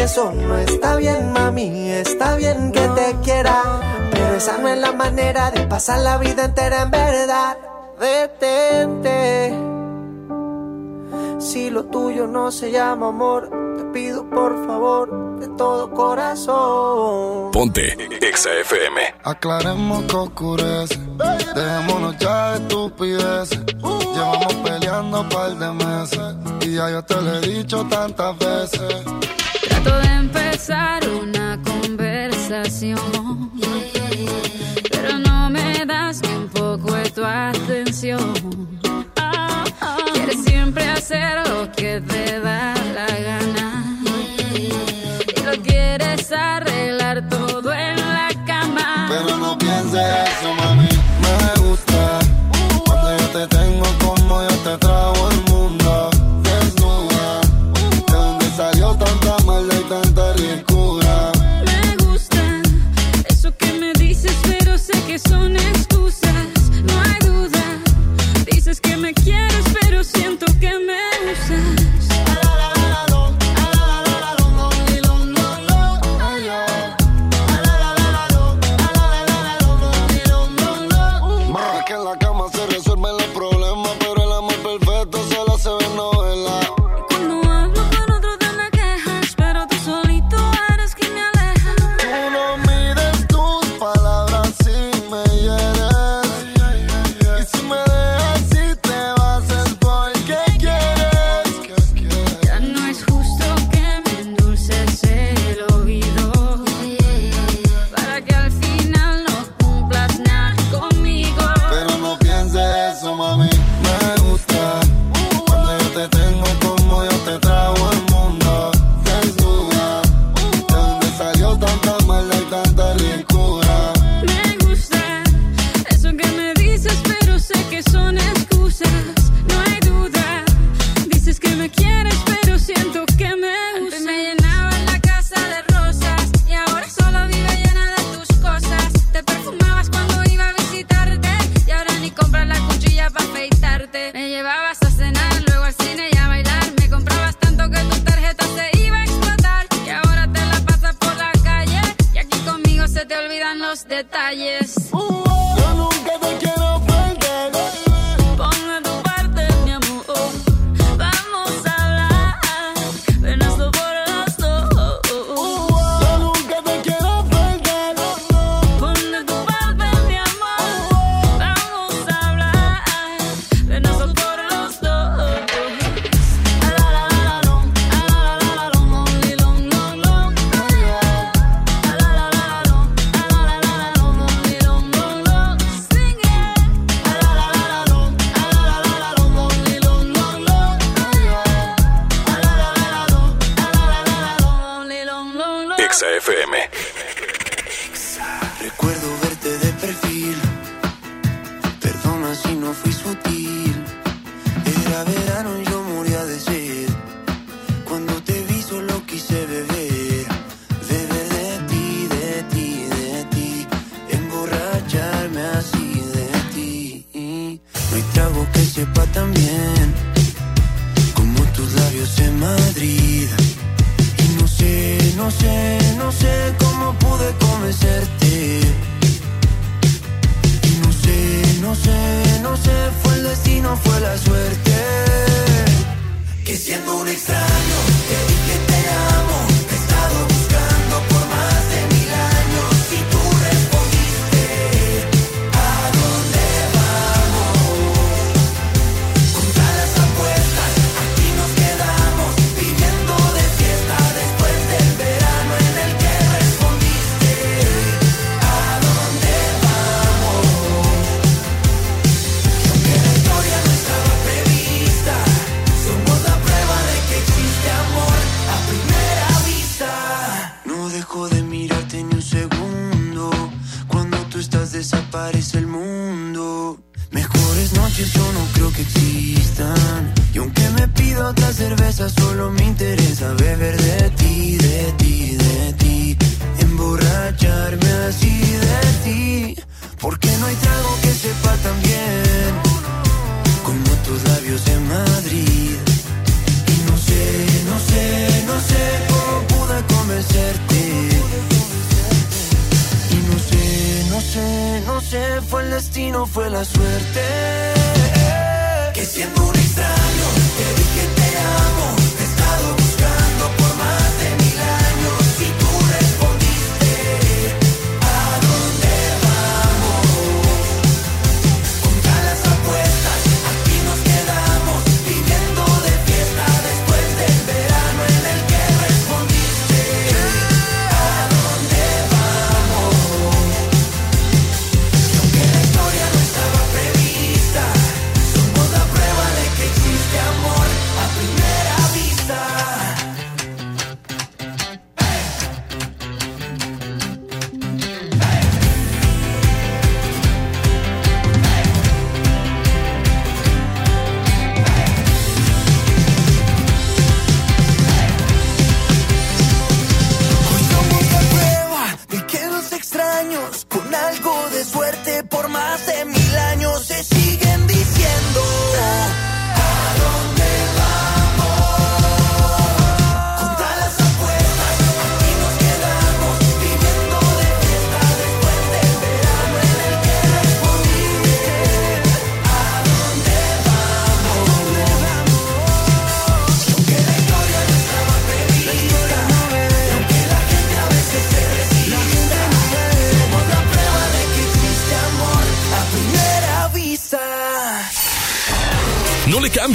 que eso no está bien, mami. Está bien que te quiera, pero esa no es la manera de pasar la vida entera en verdad. Detente. Si lo tuyo no se llama amor, te pido por favor de todo corazón. Ponte Exa FM. Aclaremos que oscurece. Dejémonos ya de estupideces. Uh. Llevamos peleando un par de meses. Y ya yo te lo he dicho tantas veces de empezar una conversación, pero no me das ni un poco de tu atención. Ah, ah. Quieres siempre hacer lo que te da la gana.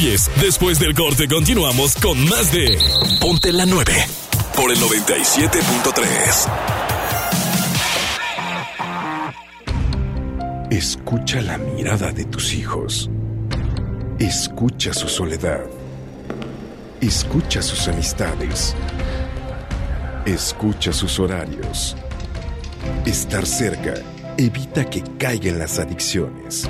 Después del corte continuamos con más de Ponte la 9 por el 97.3. Escucha la mirada de tus hijos. Escucha su soledad. Escucha sus amistades. Escucha sus horarios. Estar cerca evita que caigan las adicciones.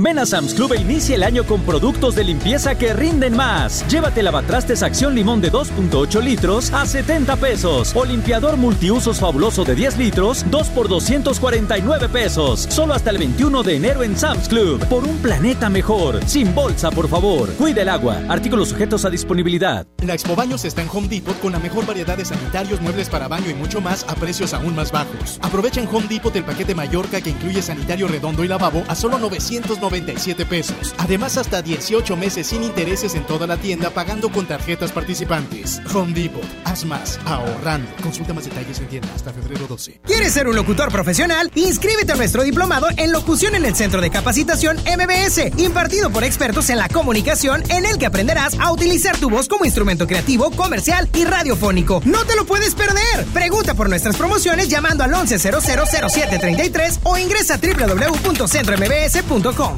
Ven a Sam's Club e inicia el año con productos de limpieza que rinden más. Llévate lavatrastes Acción Limón de 2.8 litros a 70 pesos. O limpiador multiusos fabuloso de 10 litros, 2 por 249 pesos. Solo hasta el 21 de enero en Sam's Club. Por un planeta mejor. Sin bolsa, por favor. Cuida el agua. Artículos sujetos a disponibilidad. La Expo Baños está en Home Depot con la mejor variedad de sanitarios, muebles para baño y mucho más a precios aún más bajos. Aprovecha en Home Depot el paquete Mallorca que incluye sanitario redondo y lavabo a solo 997 pesos. Además, hasta 18 meses sin intereses en toda la tienda pagando con tarjetas participantes. Home Depot. Haz más ahorrando. Consulta más detalles en tienda hasta febrero 12. ¿Quieres ser un locutor profesional? Inscríbete a nuestro diplomado en locución en el Centro de Capacitación MBS, impartido por expertos en la comunicación, en el que aprenderás a utilizar tu voz como instrumento creativo, comercial y radiofónico. ¡No te lo puedes perder! Pregunta por nuestras promociones llamando al 11000733 o ingresa a www.centrombs.com.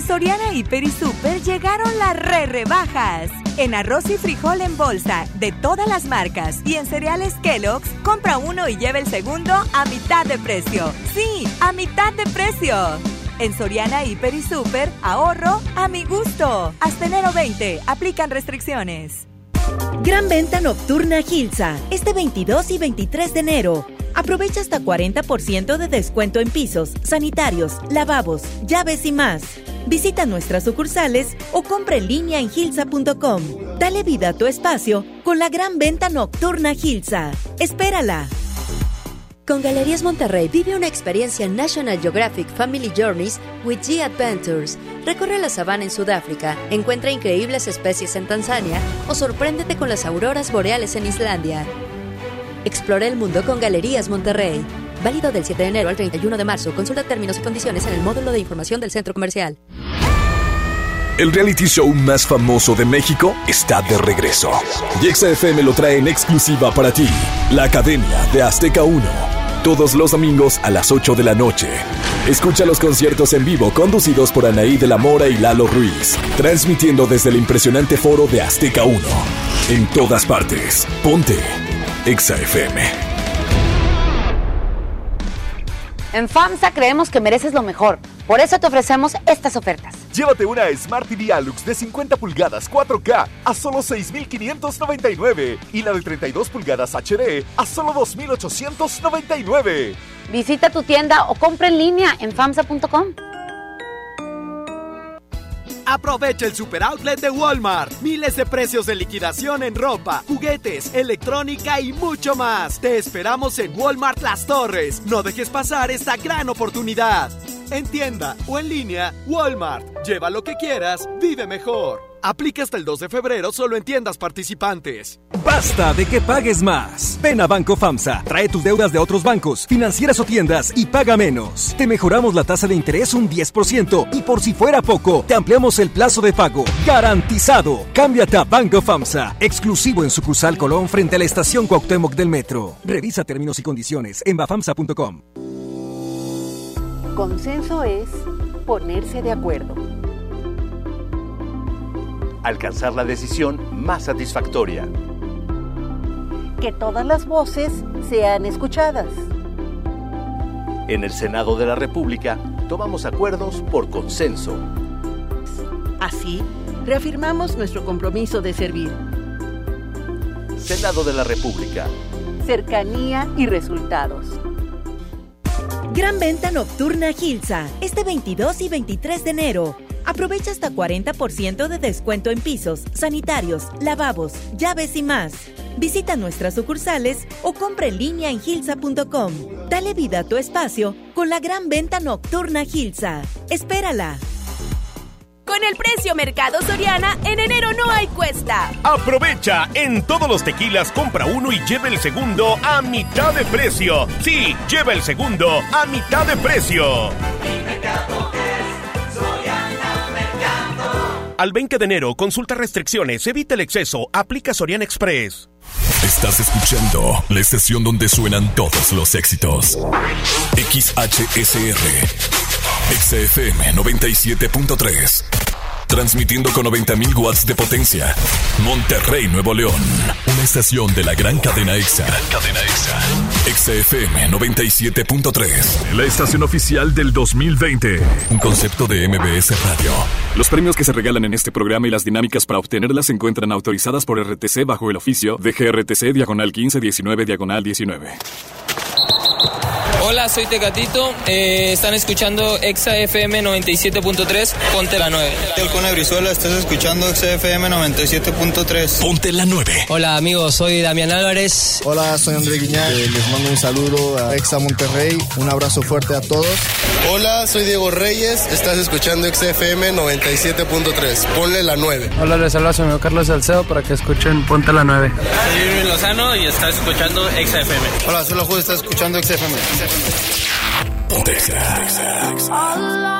En Soriana Hiper y Super llegaron las re rebajas. En arroz y frijol en bolsa de todas las marcas y en cereales Kellogg's, compra uno y lleva el segundo a mitad de precio. Sí, a mitad de precio. En Soriana Hiper y Super, ahorro a mi gusto. Hasta enero 20, aplican restricciones. Gran venta nocturna Gilsa, este 22 y 23 de enero. Aprovecha hasta 40% de descuento en pisos, sanitarios, lavabos, llaves y más. Visita nuestras sucursales o compra en línea en gilsa.com. Dale vida a tu espacio con la gran venta nocturna Gilsa. Espérala. Con Galerías Monterrey vive una experiencia en National Geographic Family Journeys with G Adventures. Recorre la sabana en Sudáfrica, encuentra increíbles especies en Tanzania o sorpréndete con las auroras boreales en Islandia. Explora el mundo con Galerías Monterrey. Válido del 7 de enero al 31 de marzo. Consulta términos y condiciones en el módulo de información del centro comercial. El reality show más famoso de México está de regreso. Y XFM lo trae en exclusiva para ti. La Academia de Azteca 1. todos los domingos a las 8 de la noche. Escucha los conciertos en vivo conducidos por Anaí de la Mora y Lalo Ruiz, transmitiendo desde el impresionante foro de Azteca 1. En todas partes, ponte Exa FM. En FAMSA creemos que mereces lo mejor. Por eso te ofrecemos estas ofertas. Llévate una Smart TV Alux de 50 pulgadas 4K a solo 6.599 y la de 32 pulgadas HD a solo 2.899. Visita tu tienda o compra en línea en FAMSA.com. Aprovecha el super outlet de Walmart. Miles de precios de liquidación en ropa, juguetes, electrónica y mucho más. Te esperamos en Walmart Las Torres. No dejes pasar esta gran oportunidad. En tienda o en línea, Walmart. Lleva lo que quieras, vive mejor. Aplica hasta el 2 de febrero solo en tiendas participantes. Basta de que pagues más. Ven a Banco FAMSA, trae tus deudas de otros bancos, financieras o tiendas y paga menos. Te mejoramos la tasa de interés un 10% y por si fuera poco, te ampliamos el plazo de pago. Garantizado. Cámbiate a Banco FAMSA, exclusivo en sucursal Colón frente a la estación Cuauhtémoc del Metro. Revisa términos y condiciones en bafamsa.com. Consenso es ponerse de acuerdo. Alcanzar la decisión más satisfactoria. Que todas las voces sean escuchadas. En el Senado de la República tomamos acuerdos por consenso. Así, reafirmamos nuestro compromiso de servir. Senado de la República. Cercanía y resultados. Gran venta nocturna Gilsa, este 22 y 23 de enero. Aprovecha hasta 40% de descuento en pisos, sanitarios, lavabos, llaves y más. Visita nuestras sucursales o compra en línea en gilsa.com. Dale vida a tu espacio con la gran venta nocturna Gilsa. Espérala. Con el precio Mercado Soriana, en enero no hay cuesta. Aprovecha, en todos los tequilas compra uno y lleva el segundo a mitad de precio. Sí, lleva el segundo a mitad de precio. Al 20 de enero, consulta restricciones, evita el exceso, aplica Soriana Express. Estás escuchando la estación donde suenan todos los éxitos. XHSR. XFM 97.3. Transmitiendo con 90.000 watts de potencia. Monterrey, Nuevo León. Una estación de la gran cadena EXA. cadena EXA. XFM 97.3. La estación oficial del 2020. Un concepto de MBS Radio. Los premios que se regalan en este programa y las dinámicas para obtenerlas se encuentran autorizadas por RTC bajo el oficio de GRTC Diagonal 1519 Diagonal 19. Hola, soy Tecatito. Eh, están escuchando Exa FM 97.3. Ponte la 9. Con Brizuela, estás escuchando XFM 97.3. Ponte la 9. Hola, amigos. Soy Damián Álvarez. Hola, soy André Guiñar. Eh, les mando un saludo a Exa Monterrey. Un abrazo fuerte a todos. Hola, soy Diego Reyes. Estás escuchando XFM 97.3. Ponle la 9. Hola, les habla su amigo Carlos Salcedo para que escuchen Ponte la 9. Soy Irving Lozano y estás escuchando XFM. Hola, soy la Jude. Estás escuchando XFM. Ponte Exa. All along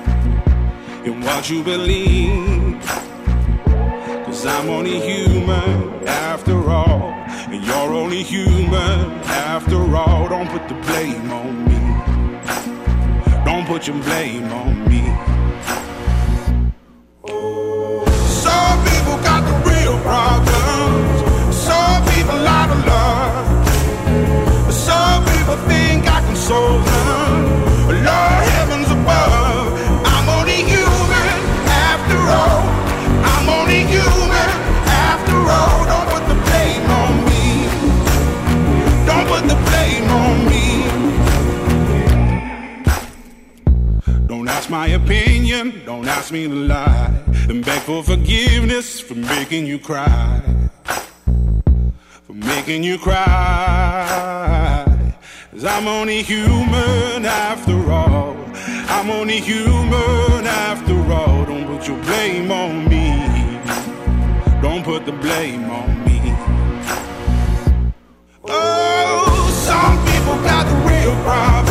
in what you believe? Cause I'm only human after all. And you're only human after all. Don't put the blame on me. Don't put your blame on me. Some people got the real problems. Some people out of love. Some people think I can solve them. Ask my opinion, don't ask me to lie. Then beg for forgiveness for making you cry. For making you cry. Cause I'm only human after all. I'm only human after all. Don't put your blame on me. Don't put the blame on me. Oh, some people got the real problems.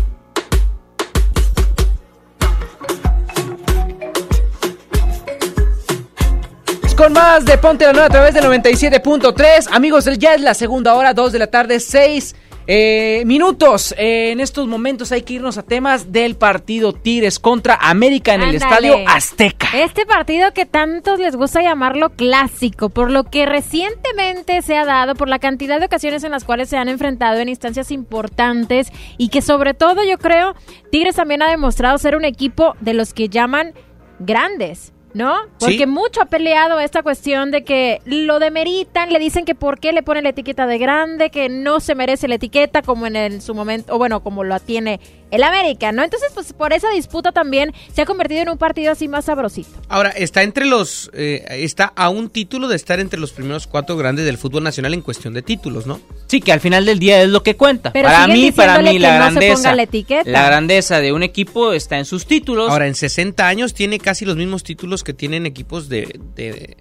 Con más de Ponte la Nueva a través del 97.3. Amigos, ya es la segunda hora, 2 de la tarde, 6 eh, minutos. Eh, en estos momentos hay que irnos a temas del partido Tigres contra América en el. Estadio Azteca. Este partido que tantos les gusta llamarlo clásico, por lo que recientemente se ha dado, por la cantidad de ocasiones en las cuales se han enfrentado en instancias importantes y que sobre todo yo creo Tigres también ha demostrado ser un equipo de los que llaman grandes. ¿No? Porque Sí. mucho ha peleado esta cuestión de que lo demeritan, le dicen que por qué le ponen la etiqueta de grande, que no se merece la etiqueta como en el- su momento, o bueno, como lo tiene el América, ¿no? Entonces, pues por esa disputa también se ha convertido en un partido así más sabrosito. Ahora, está entre los. eh, está a un título de estar entre los primeros cuatro grandes del fútbol nacional en cuestión de títulos, ¿no? Sí, que al final del día es lo que cuenta. Pero para mí, para mí, la no se grandeza. ponga la etiqueta. grandeza de un equipo está en sus títulos. Ahora, en 60 años tiene casi los mismos títulos que tienen equipos de, de,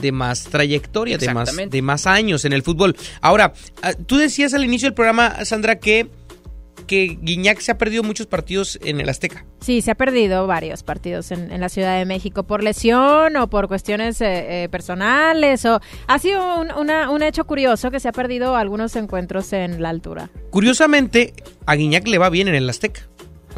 de más trayectoria, de más, de más años en el fútbol. Ahora, ah, tú decías al inicio del programa, Sandra, que, que Guiñac se ha perdido muchos partidos en el Azteca. Sí, se ha perdido varios partidos en, en la Ciudad de México por lesión o por cuestiones eh, eh, personales o ha sido un, una- un hecho curioso que se ha perdido algunos encuentros en la altura. Curiosamente, a Guiñac le va bien en el Azteca.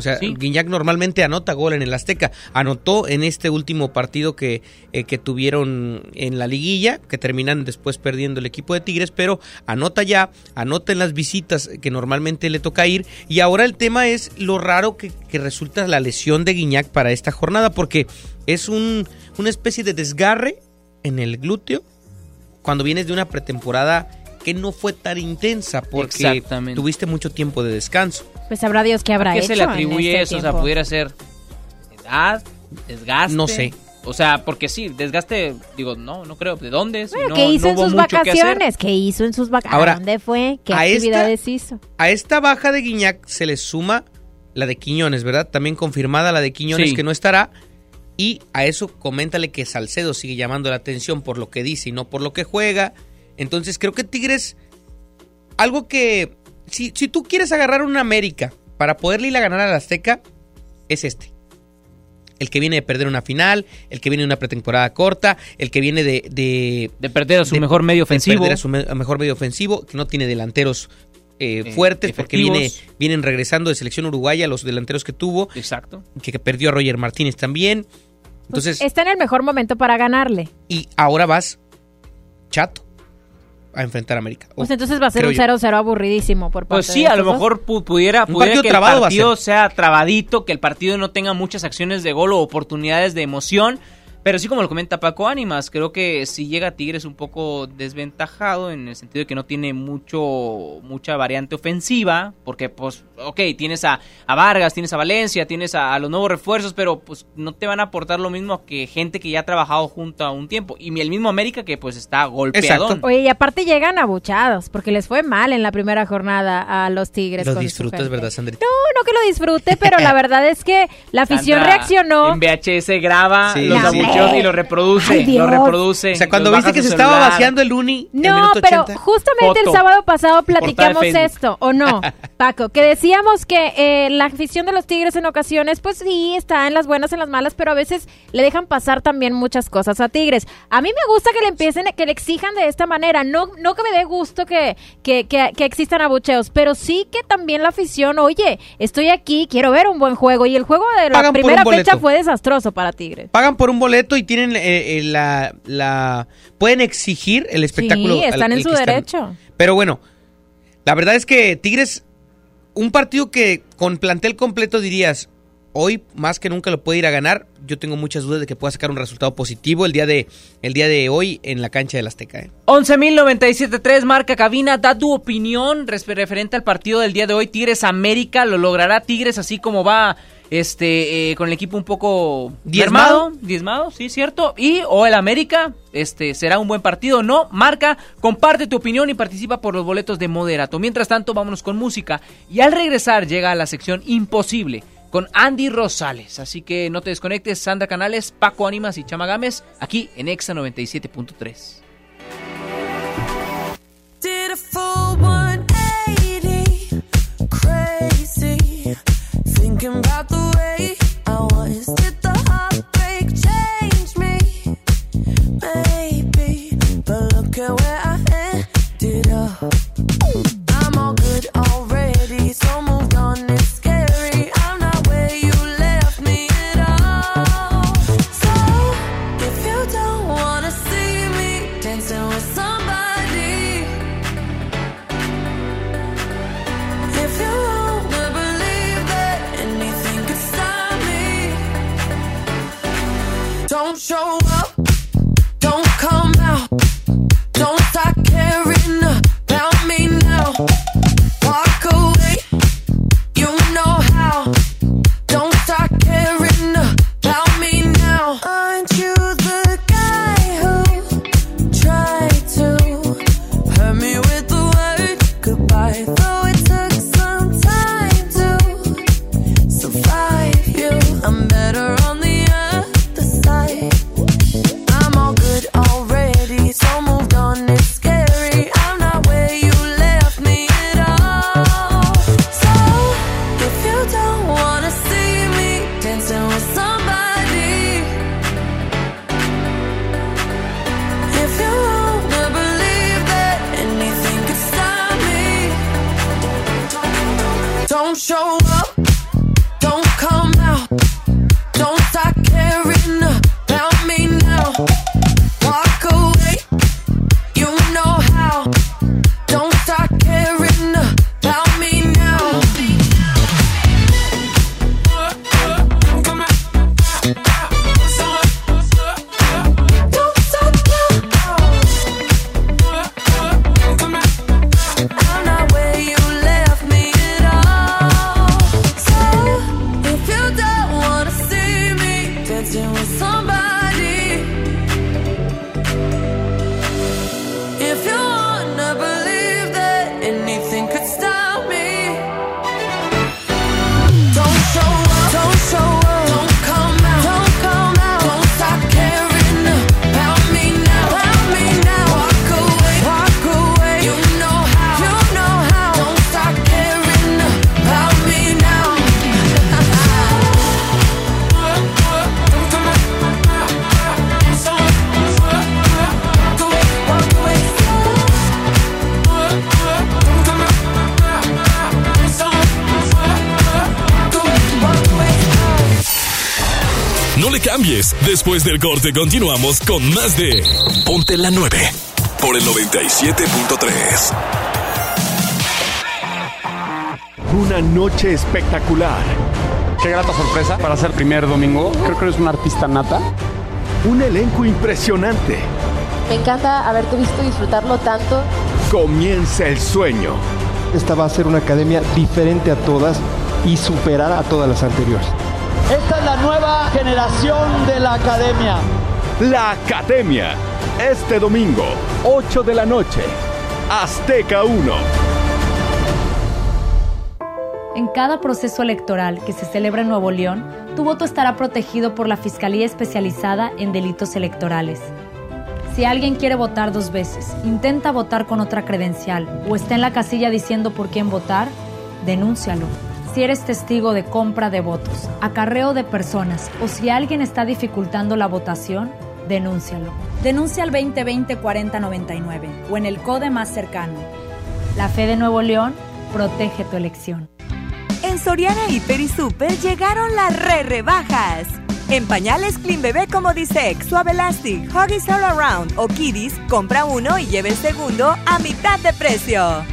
O sea, Guiñac normalmente anota gol en el Azteca. Anotó en este último partido que, eh, que tuvieron en la liguilla, que terminan después perdiendo el equipo de Tigres, pero anota ya, anota en las visitas que normalmente le toca ir. Y ahora el tema es lo raro que, que resulta la lesión de Guiñac para esta jornada, porque es un, una especie de desgarre en el glúteo cuando vienes de una pretemporada que no fue tan intensa porque Exactamente. tuviste mucho tiempo de descanso. Pues sabrá Dios qué habrá ¿A qué hecho. se le atribuye este eso? O sea, pudiera ser edad, desgaste. No sé. O sea, porque sí, desgaste, digo, no, no creo. ¿De dónde? Si Bueno, no- ¿qué hizo no en sus que vacaciones? ¿Qué hizo en sus vacaciones? Ahora, ¿A dónde fue? ¿Qué a esta- actividades hizo? A esta baja de Guiñac se le suma la de Quiñones, ¿verdad? También confirmada la de Quiñones Sí. que no estará. Y a eso coméntale que Salcedo sigue llamando la atención por lo que dice y no por lo que juega. Entonces creo que Tigres, algo que, si, si tú quieres agarrar una América para poderle ir a ganar al Azteca, es este. El que viene de perder una final, el que viene de una pretemporada corta, el que viene de... De, De perder a su mejor medio de ofensivo. perder a su me- a mejor medio ofensivo, que no tiene delanteros eh, Eh, fuertes, porque viene, vienen regresando de selección uruguaya los delanteros que tuvo. Exacto. Que, que perdió a Roger Martínez también. Entonces, Está en el mejor momento para ganarle. y ahora vas chato a enfrentar a América. Pues O- entonces va a ser un yo. 0-0 aburridísimo por parte Pues sí, de a lo mejor pu- pudiera, pudiera que el partido sea trabadito, que el partido no tenga muchas acciones de gol o oportunidades de emoción. Pero sí, como lo comenta Paco Ánimas, creo que si llega Tigres un poco desventajado en el sentido de que no tiene mucho mucha variante ofensiva, porque pues, ok, tienes a, a Vargas, tienes a Valencia, tienes a, a los nuevos refuerzos, pero pues no te van a aportar lo mismo que gente que ya ha trabajado junto a un tiempo. Y el mismo América que pues está golpeado. Oye, y aparte llegan abuchados, porque les fue mal en la primera jornada a los Tigres. Lo disfrutas. ¿verdad, Sandrita? No, no que lo disfrute, pero la verdad es que la afición Sandra reaccionó. En VHS graba Sí, los sí, y los reproduce. Ay, Dios. Los reproduce. O sea, cuando viste que se estaba vaciando el uni No, pero 80. justamente el sábado pasado platicamos esto, ¿o no, Paco? Que decíamos que eh, la afición de los Tigres en ocasiones, pues sí, está en las buenas, en las malas, pero a veces le dejan pasar también muchas cosas a Tigres. A mí me gusta que le empiecen, que le exijan de esta manera, no, no que me dé gusto que, que, que, que existan abucheos, pero sí que también la afición, oye, estoy aquí, quiero ver un buen juego, y el juego de la Pagan primera fecha fue desastroso para Tigres. Pagan por un boleto y tienen eh, eh, la, la... Pueden exigir el espectáculo. Sí, al- están en su están. derecho. Pero bueno, la verdad es que Tigres, un partido que con plantel completo dirías, hoy más que nunca lo puede ir a ganar. Yo tengo muchas dudas de que pueda sacar un resultado positivo el día de, el día de hoy en la cancha del Azteca. ¿eh? 11.097.3 marca cabina, da tu opinión referente al partido del día de hoy. Tigres América, ¿lo logrará Tigres así como va este eh, con el equipo un poco ¿Diezmado? Diezmado, sí, cierto. Y o el América, este será un buen partido o no. Marca, comparte tu opinión y participa por los boletos de Moderato. Mientras tanto, vámonos con música y al regresar llega a la sección Imposible con Andy Rosales. Así que no te desconectes, Sandra Canales, Paco Ánimas y Chama Gámez, aquí en Exa 97.3. Did a full 180, crazy. Thinking about the way I was. Show Después del corte continuamos con más de Ponte la 9 por el 97.3. Una noche espectacular. Qué grata sorpresa para ser primer domingo. Creo que eres un artista nata. Un elenco impresionante. Me encanta haberte visto disfrutarlo tanto. Comienza el sueño. Esta va a ser una academia diferente a todas y superar a todas las anteriores. Esta es la nueva generación de la academia. La Academia. Este domingo, 8 de la noche. Azteca 1. En cada proceso electoral que se celebra en Nuevo León, tu voto estará protegido por la Fiscalía Especializada en Delitos Electorales. Si alguien quiere votar dos veces, intenta votar con otra credencial o está en la casilla diciendo por quién votar, denúncialo. Si eres testigo de compra de votos, acarreo de personas o si alguien está dificultando la votación, denúncialo. Denuncia al 2020-4099 o en el CODE más cercano. La fe de Nuevo León protege tu elección. En Soriana Hiper y Super llegaron las re rebajas. En pañales Clean Bebé como Disex, Suave Elastic, Huggies All Around o Kiddies, compra uno y lleve el segundo a mitad de precio.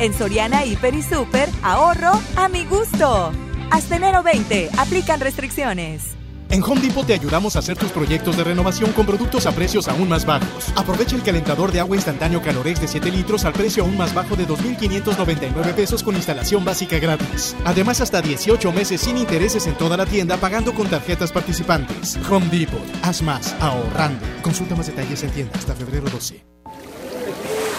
En Soriana Hiper y Super, ahorro a mi gusto. Hasta enero 20, aplican restricciones. En Home Depot te ayudamos a hacer tus proyectos de renovación con productos a precios aún más bajos. Aprovecha el calentador de agua instantáneo Calorex de 7 litros al precio aún más bajo de 2.599 pesos con instalación básica gratis. Además, hasta 18 meses sin intereses en toda la tienda pagando con tarjetas participantes. Home Depot. Haz más ahorrando. Consulta más detalles en tienda hasta febrero 12.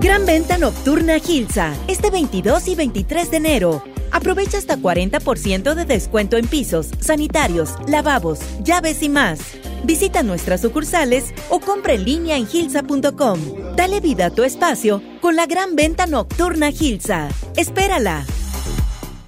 Gran venta nocturna Gilsa, este 22 y 23 de enero. Aprovecha hasta 40% de descuento en pisos, sanitarios, lavabos, llaves y más. Visita nuestras sucursales o compra en línea en gilsa.com. Dale vida a tu espacio con la gran venta nocturna Gilsa. Espérala.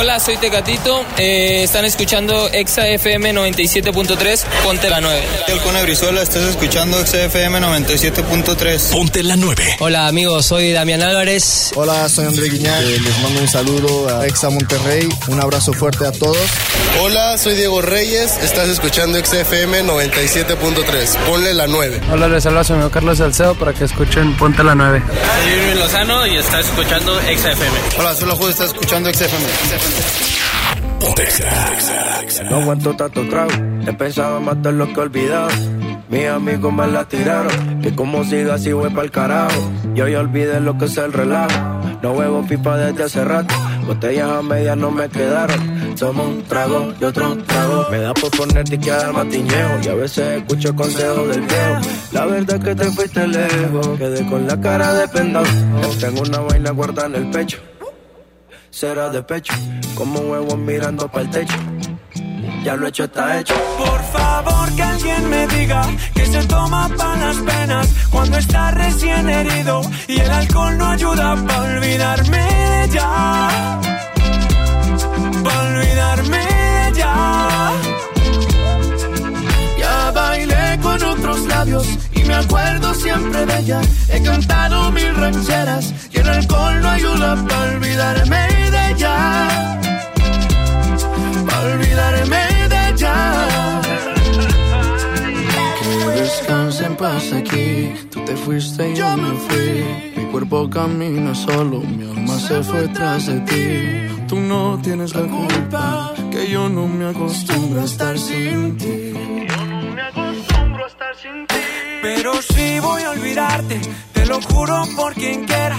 Hola, soy Tecatito. Eh, están escuchando Exa FM 97.3. Ponte la 9. El Cone Brizuela, estás escuchando Exa FM 97.3. Ponte la 9. Hola, amigos. Soy Damián Álvarez. Hola, soy André Guiñac. Eh, les mando un saludo a Exa Monterrey. Un abrazo fuerte a todos. Hola, soy Diego Reyes. Estás escuchando XFM 97.3. Ponle la 9. Hola, les habla su amigo Carlos Salcedo para que escuchen Ponte la 9. Soy Irving Lozano y estás escuchando XFM. Hola, soy la Jude. Estás escuchando XFM. Exa. No aguanto tanto trago. He pensado matar lo que olvidado. Mis amigos me la tiraron. Que como siga así voy pa'l carajo. Yo ya olvidé lo que es el relajo. No huevo pipa desde hace rato. Botellas a medias no me quedaron. Tomo un trago y otro trago. Me da por ponerte y quedar matiñeo. Y a veces escucho consejos del viejo. La verdad es que te fuiste lejos. Quedé con la cara de. Tengo una vaina guardada en el pecho. Será de pecho. Como huevos mirando para el techo. Ya lo hecho está hecho. Por favor que alguien me diga que se toma para las penas cuando está recién herido y el alcohol no ayuda para olvidarme de ella. Para olvidarme de. Ya bailé con otros labios y me acuerdo siempre de ella. He cantado mil rancheras y el alcohol no ayuda para olvidarme ella. Para olvidarme de ella. Que descanse en paz aquí. Tú te fuiste y yo me fui. Mi cuerpo camina solo, mi alma se fue tras de ti. Tú no tienes la culpa, que yo no me acostumbro a estar sin ti. Pero si voy a olvidarte, te lo juro por quien quiera.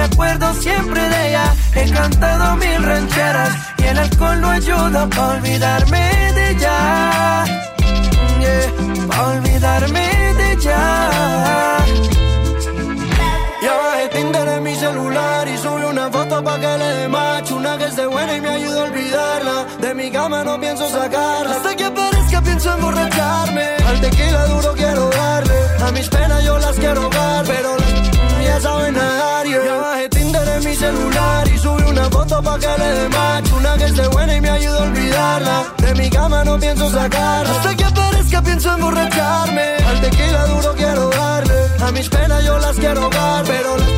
me acuerdo siempre de ella. He cantado mil rancheras y el alcohol no ayuda para olvidarme de ella. Yeah, olvidarme de ella. Ya bajé Tinder en mi celular y subí una foto pa' que le dé macho Una que esté buena y me ayuda a olvidarla De mi cama no pienso sacarla Hasta que aparezca pienso emborracharme Al tequila duro quiero darle A mis penas yo las quiero dar foto pa' que le dé macho Una que esté buena y me ayuda a olvidarla De mi cama no pienso sacarla Hasta que aparezca pienso emborracharme Al tequila duro quiero darle A mis penas yo las quiero dar Pero las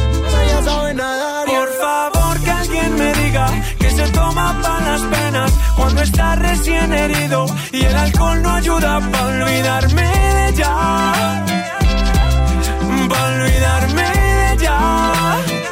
ya saben nadar. Por favor que alguien me diga que se toma para las penas cuando está recién herido y el alcohol no ayuda para olvidarme de ella. Para olvidarme de ella.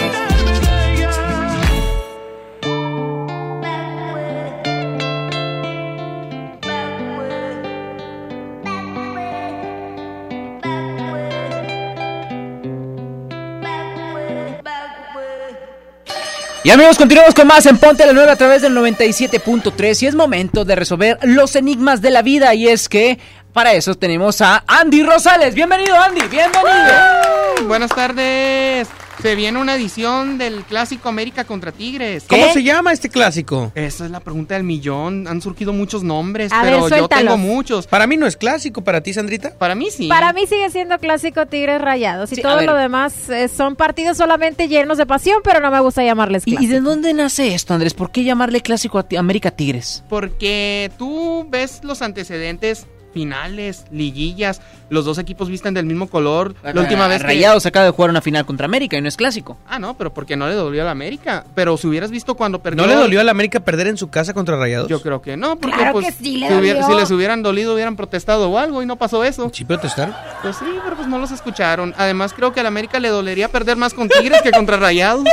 Y amigos, continuamos con más en Ponte la 9 a través del 97.3 y es momento de resolver los enigmas de la vida y es que para eso tenemos a Andy Rosales. Bienvenido Andy, bienvenido. Buenas tardes. Se viene una edición del clásico América contra Tigres. ¿Cómo se llama este clásico? Esa es la pregunta del millón. Han surgido muchos nombres, A ver, pero yo tengo muchos. Para mí no es clásico, para ti, Sandrita. Para mí sí. Para mí sigue siendo clásico Tigres Rayados y Sí, todo lo demás eh, son partidos solamente llenos de pasión, pero no me gusta llamarles ¿Y, y clásico. de dónde nace esto, Andrés? ¿Por qué llamarle clásico a América Tigres? Porque tú ves los antecedentes finales, liguillas, los dos equipos visten del mismo color. La última vez que... Rayados acaba de jugar una final contra América y no es clásico. Ah, no, pero porque no le dolió a la América. Pero si hubieras visto cuando perdió... ¿No le dolió a la América perder en su casa contra Rayados? Yo creo que no, porque Claro pues, que sí le si, hubiera- si les hubieran dolido hubieran protestado o algo y no pasó eso. ¿Sí protestaron? Pues sí, pero pues no los escucharon. Además creo que a la América le dolería perder más con Tigres que contra Rayados.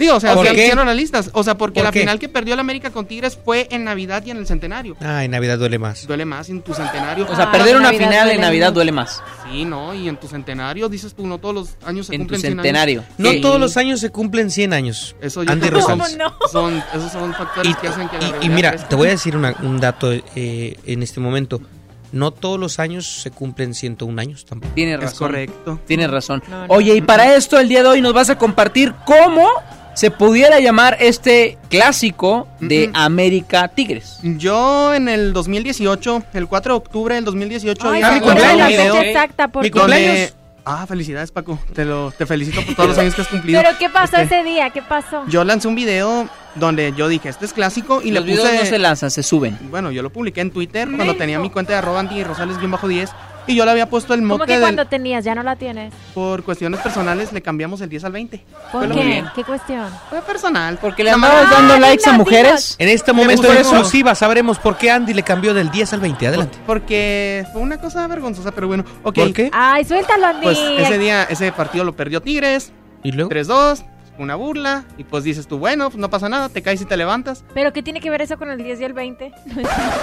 Sí, o sea, ¿Por qué? sean realistas. O sea, porque ¿Por la qué? final que perdió el América con Tigres fue en Navidad y en el Centenario. Ah, en Navidad duele más. Duele más en tu centenario. O sea, perder una final en Navidad duele más. Sí, no, y en tu centenario, dices tú, no todos los años se En tu cumplen 100 años. centenario. No todos los años se cumplen 100 años. Eso yo Andy creo que Rosales. son, esos son factores que hacen que la Y, y mira, crezca. te voy a decir una- un dato eh, en este momento. No todos los años se cumplen 101 años tampoco. Tienes Es razón. correcto. Tienes razón. No, no. Oye, y para esto el día de hoy nos vas a compartir cómo se pudiera llamar este clásico de. América Tigres? Yo en el 2018, el 4 de octubre del 2018, Ay, ah, exacta, porque... Mi cumpleaños. Ah, felicidades Paco, te, lo, te felicito por todos los años que has cumplido. Pero ¿qué pasó este, ese día? ¿Qué pasó? Yo lancé un video donde yo dije, este es clásico y los le puse... no se lanzan, se suben. Bueno, yo lo publiqué en Twitter cuando tenía mi cuenta de arroba antirosales-10 y yo le había puesto el ¿Cómo mote que del- cuando tenías? Ya no la tienes. por cuestiones personales le cambiamos el 10 al 20. ¿Por Fue qué? ¿Qué cuestión? Fue personal. Porque le andabas más- dando Ah, likes a mujeres. En este Me momento en eso. exclusiva sabremos por qué Andy le cambió del 10 al 20. Adelante. Porque fue una cosa vergonzosa, pero bueno. Ok. ¿Por qué? Ay, suéltalo, Andy. Pues ese día, ese partido lo perdió Tigres. ¿Y luego? 3-2, una burla. Y pues dices tú, bueno, pues no pasa nada, te caes y te levantas. ¿Pero qué tiene que ver eso con el 10 y el 20?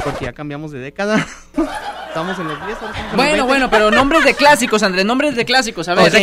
Porque ya cambiamos de década. Estamos en los 10, ahora estamos en los Bueno, 20. bueno, pero nombres de clásicos, Andrés, nombres de clásicos. A ver, Ok,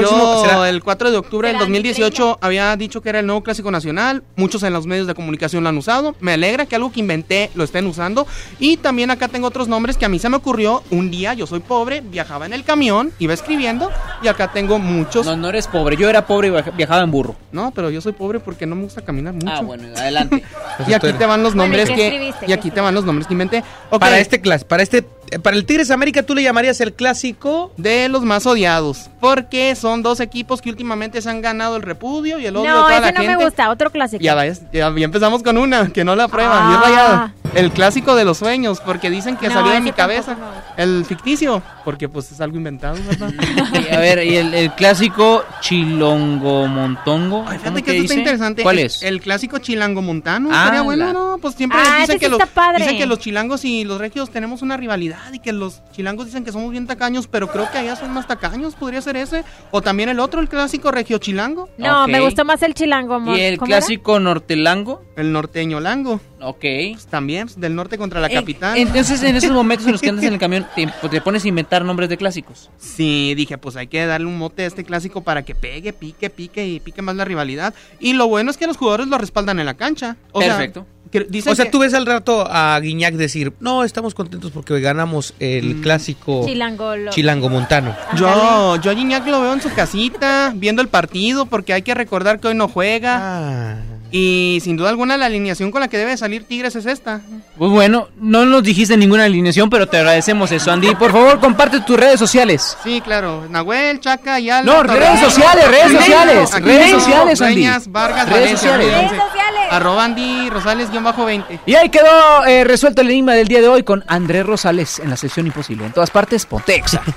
yo será- el 4 de octubre del ¿Será 2018 había dicho que era el nuevo clásico nacional. Muchos en los medios de comunicación lo han usado. Me alegra que algo que inventé lo estén usando. Y también acá tengo otros nombres que a mí se me ocurrió. Un día yo soy pobre, viajaba en el camión, iba escribiendo. Y acá tengo muchos. No, no eres pobre. Yo era pobre y viaja- viajaba en burro. No, pero yo soy pobre porque no me gusta caminar mucho. Ah, bueno, adelante. Y aquí te van los Bueno, ¿y nombres qué que. Y ¿Qué aquí te van los nombres que inventé. Ok, Para este clas, para este, eh, para el Tigres América tú le llamarías el clásico. De los más odiados. Porque son dos equipos que últimamente se han ganado el repudio y el odio de No, toda ese la no gente. me gusta. Otro clásico. Ya ya, ya empezamos con una, que no la prueba, Ah. y es rayada. El clásico de los sueños, porque dicen que No, salió de mi cabeza. El ficticio, porque pues es algo inventado, ¿verdad? Y, a ver, y el, el clásico Chilongo-Montongo. Fíjate ¿cómo que que esto está interesante. ¿Cuál el, es? El clásico chilango montano. Ah, Estaría bueno, la- ¿no? Pues siempre Ah, dicen, que sí los, dicen que chilangos y los regios tenemos una rivalidad y que los chilangos dicen que somos bien tacaños, pero creo que allá son más tacaños, podría ser ese. O también el otro, el clásico regio chilango. No, me gustó más el chilango. ¿Y el ¿Cómo era? clásico nortelango? El norteño lango. Ok. Pues también, pues, del norte contra la Eh, capital. Entonces, en esos momentos en los que andas en el camión, te, te pones a inventar nombres de clásicos. Sí, dije, pues hay que darle un mote a este clásico para que pegue, pique, pique y pique más la rivalidad. Y lo bueno es que los jugadores lo respaldan en la cancha. O sea, Perfecto. que dicen O sea, que- tú ves al rato a Guiñac decir, no, estamos contentos porque hoy ganamos el clásico Chilango. montano. Yo, yo a Gignac lo veo en su casita, viendo el partido, porque hay que recordar que hoy no juega. Ah. Y sin duda alguna la alineación con la que debe salir Tigres es esta. Pues bueno, no nos dijiste ninguna alineación, pero te agradecemos eso, Andy. Por favor, comparte tus redes sociales. Sí, claro. Nahuel, Chaca, Ayala. No, Torres. redes sociales, redes sociales, Aquino, redes sociales, Andy. Vargas, Redes Valencia, sociales. Redes sociales. Arroba Andy Rosales, guion bajo 20. Y ahí quedó eh, resuelto el enigma del día de hoy con Andrés Rosales en la sección Imposible. En todas partes, Pontexa.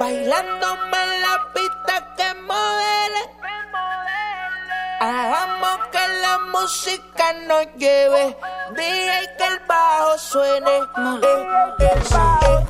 Bailándome música nos lleve. DJ que el bajo suene. Eh, eh, eh.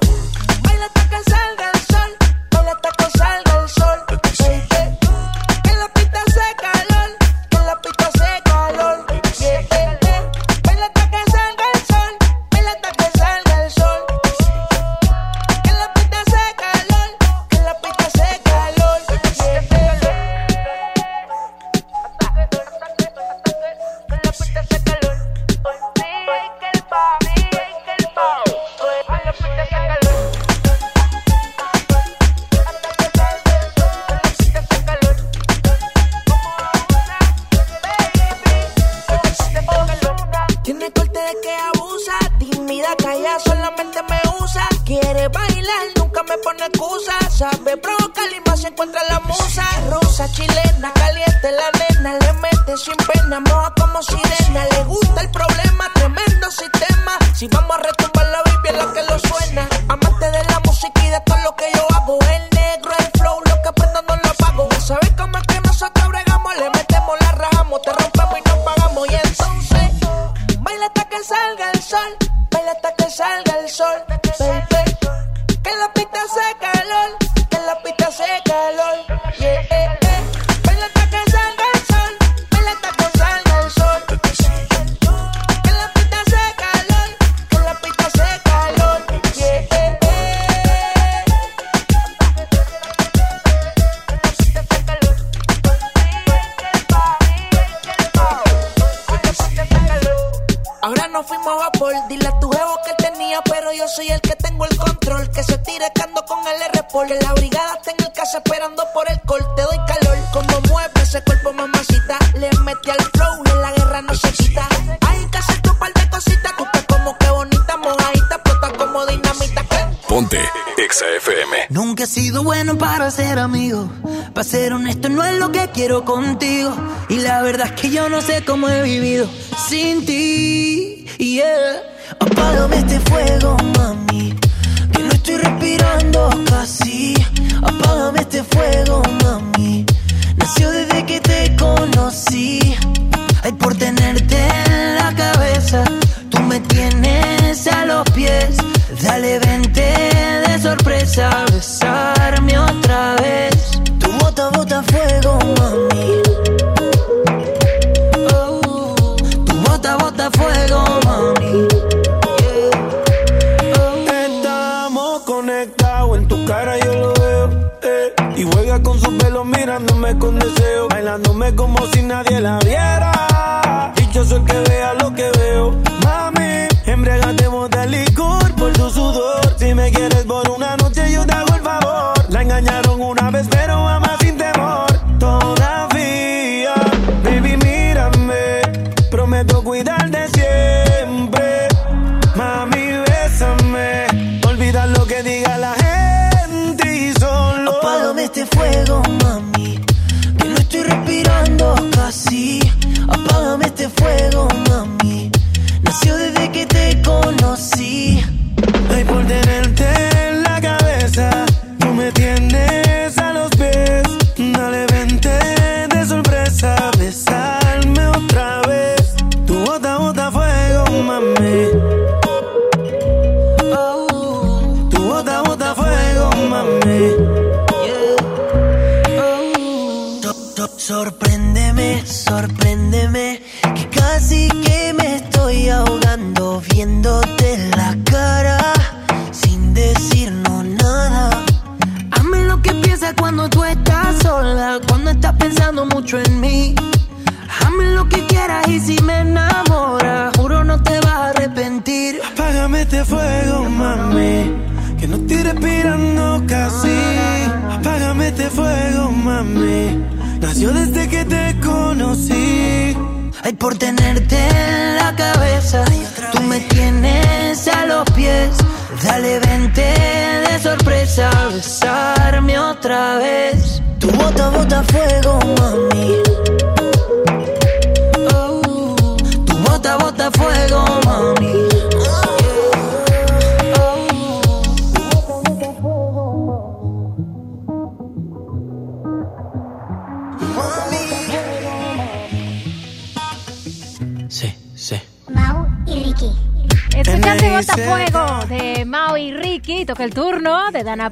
yo no sé cómo he vivido sin ti.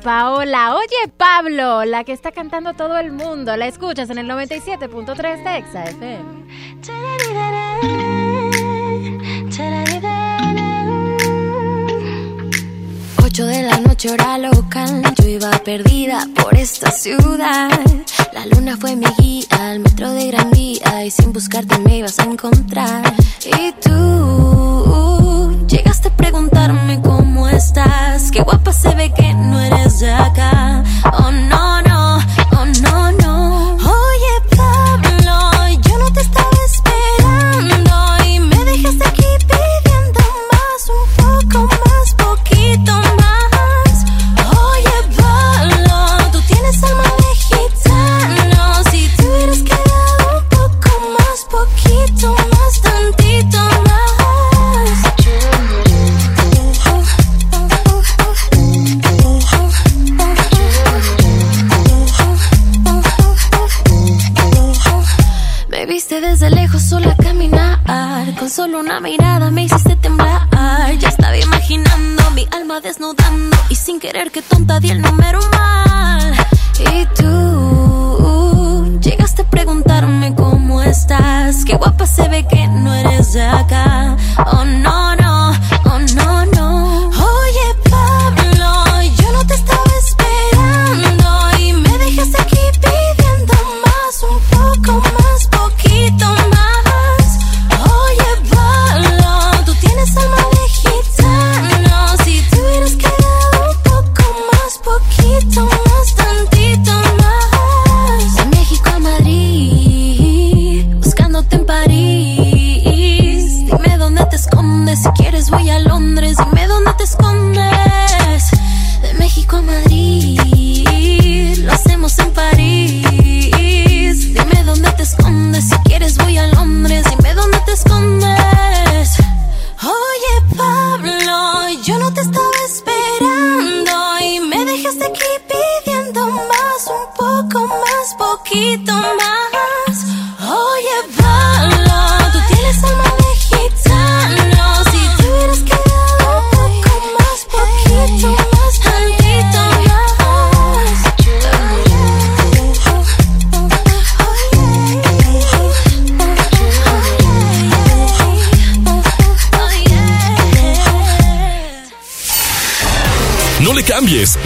Paola. Oye, Pablo, la que está cantando todo el mundo. La escuchas en el 97.3 de Exa FM. Ocho de la noche, hora local. Yo iba perdida por esta ciudad. La luna fue mi guía al metro de Gran Vía. Y sin buscarte me ibas a encontrar. Y tú uh, llegaste a preguntarme cómo estás. Qué guapa se ve que I got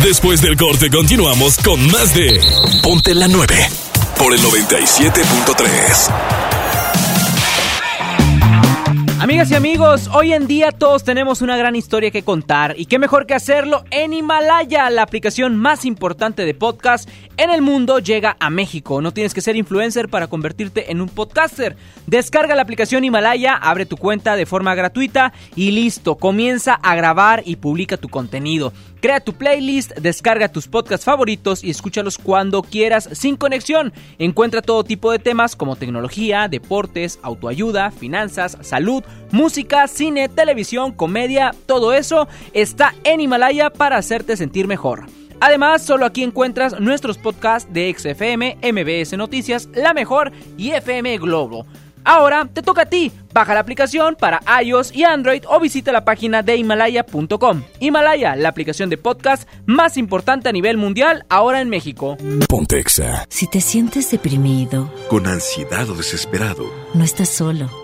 Después del corte continuamos con más de Ponte la 9 por el 97.3. Amigas y amigos, hoy en día todos tenemos una gran historia que contar y qué mejor que hacerlo en Himalaya, la aplicación más importante de podcast en el mundo llega a México. No tienes que ser influencer para convertirte en un podcaster. Descarga la aplicación Himalaya, abre tu cuenta de forma gratuita y listo, comienza a grabar y publica tu contenido. Crea tu playlist, descarga tus podcasts favoritos y escúchalos cuando quieras sin conexión. Encuentra todo tipo de temas como tecnología, deportes, autoayuda, finanzas, salud, música, cine, televisión, comedia, todo eso está en Himalaya para hacerte sentir mejor. Además, solo aquí encuentras nuestros podcasts de XFM, MBS Noticias, La Mejor y FM Globo. Ahora te toca a ti. Baja la aplicación para iOS y Android o visita la página de Himalaya.com. Himalaya, la aplicación de podcast más importante a nivel mundial ahora en México. Pontexa. Si te sientes deprimido, Con ansiedad o desesperado, no estás solo.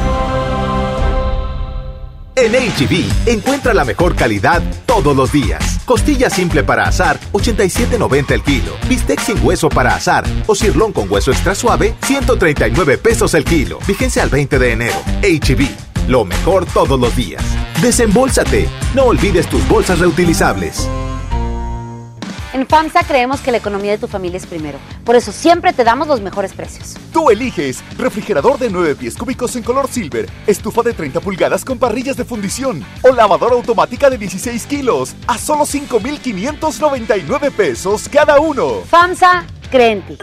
En HB, encuentra la mejor calidad todos los días. Costilla simple para asar, 87.90 el kilo. Bistec sin hueso para asar o cirlón con hueso extra suave, 139 pesos el kilo. Vigencia al 20 de enero. HB, lo mejor todos los días. Desembolsate. No olvides tus bolsas reutilizables. En FAMSA creemos que la economía de tu familia es primero. Por eso siempre te damos los mejores precios. Tú eliges refrigerador de 9 pies cúbicos en color silver, estufa de 30 pulgadas con parrillas de fundición o lavadora automática de 16 kilos a solo 5,599 pesos cada uno. FAMSA cree en ti.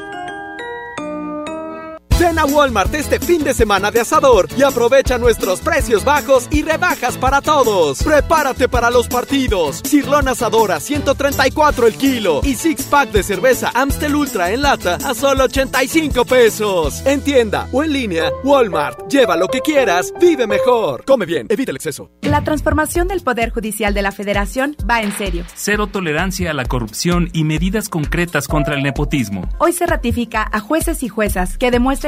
Ven a Walmart este fin de semana de asador y aprovecha nuestros precios bajos y rebajas para todos. Prepárate para los partidos. Cirlón asadora 134 el kilo y six pack de cerveza Amstel Ultra en lata a solo 85 pesos. En tienda o en línea, Walmart. Lleva lo que quieras, vive mejor. Come bien, evita el exceso. La transformación del Poder Judicial de la Federación va en serio. Cero tolerancia a la corrupción y medidas concretas contra el nepotismo. Hoy se ratifica a jueces y juezas que demuestren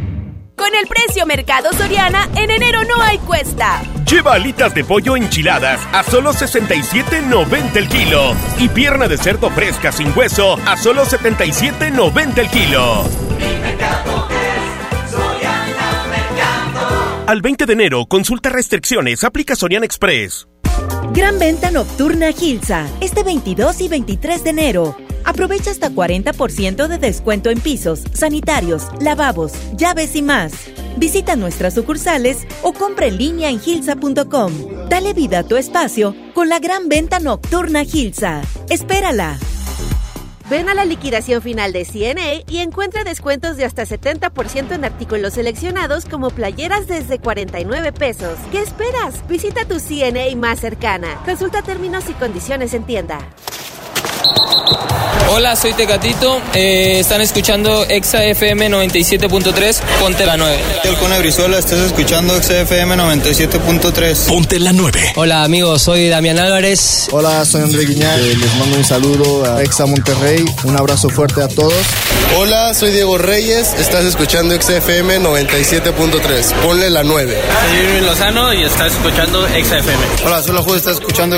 Con el precio Mercado Soriana, en enero no hay cuesta. Lleva alitas de pollo enchiladas a solo 67.90 el kilo y pierna de cerdo fresca sin hueso a solo 77.90 el kilo. Al 20 de enero, consulta restricciones, aplica Soriana Express. Gran venta nocturna Gilsa, este 22 y 23 de enero. Aprovecha hasta 40% de descuento en pisos, sanitarios, lavabos, llaves y más. Visita nuestras sucursales o compra en línea en gilsa.com. Dale vida a tu espacio con la gran venta nocturna Gilsa. Espérala. Ven a la liquidación final de CNA y encuentra descuentos de hasta 70% en artículos seleccionados como playeras desde 49 pesos. ¿Qué esperas? Visita tu CNA más cercana. Consulta términos y condiciones en tienda. Hola, soy Tecatito. Eh, están escuchando Exa FM 97.3. Ponte la 9. Yo con Brizuela, estás escuchando XFM 97.3. Ponte la 9. Hola amigos, soy Damián Álvarez. Hola, soy André Guiñar. Eh, les mando un saludo a Exa Monterrey. Un abrazo fuerte a todos. Hola, soy Diego Reyes. Estás escuchando XFM 97.3. Ponle la 9. Soy Irving Lozano y estás escuchando XFM. Hola, soy la Juez. Estás escuchando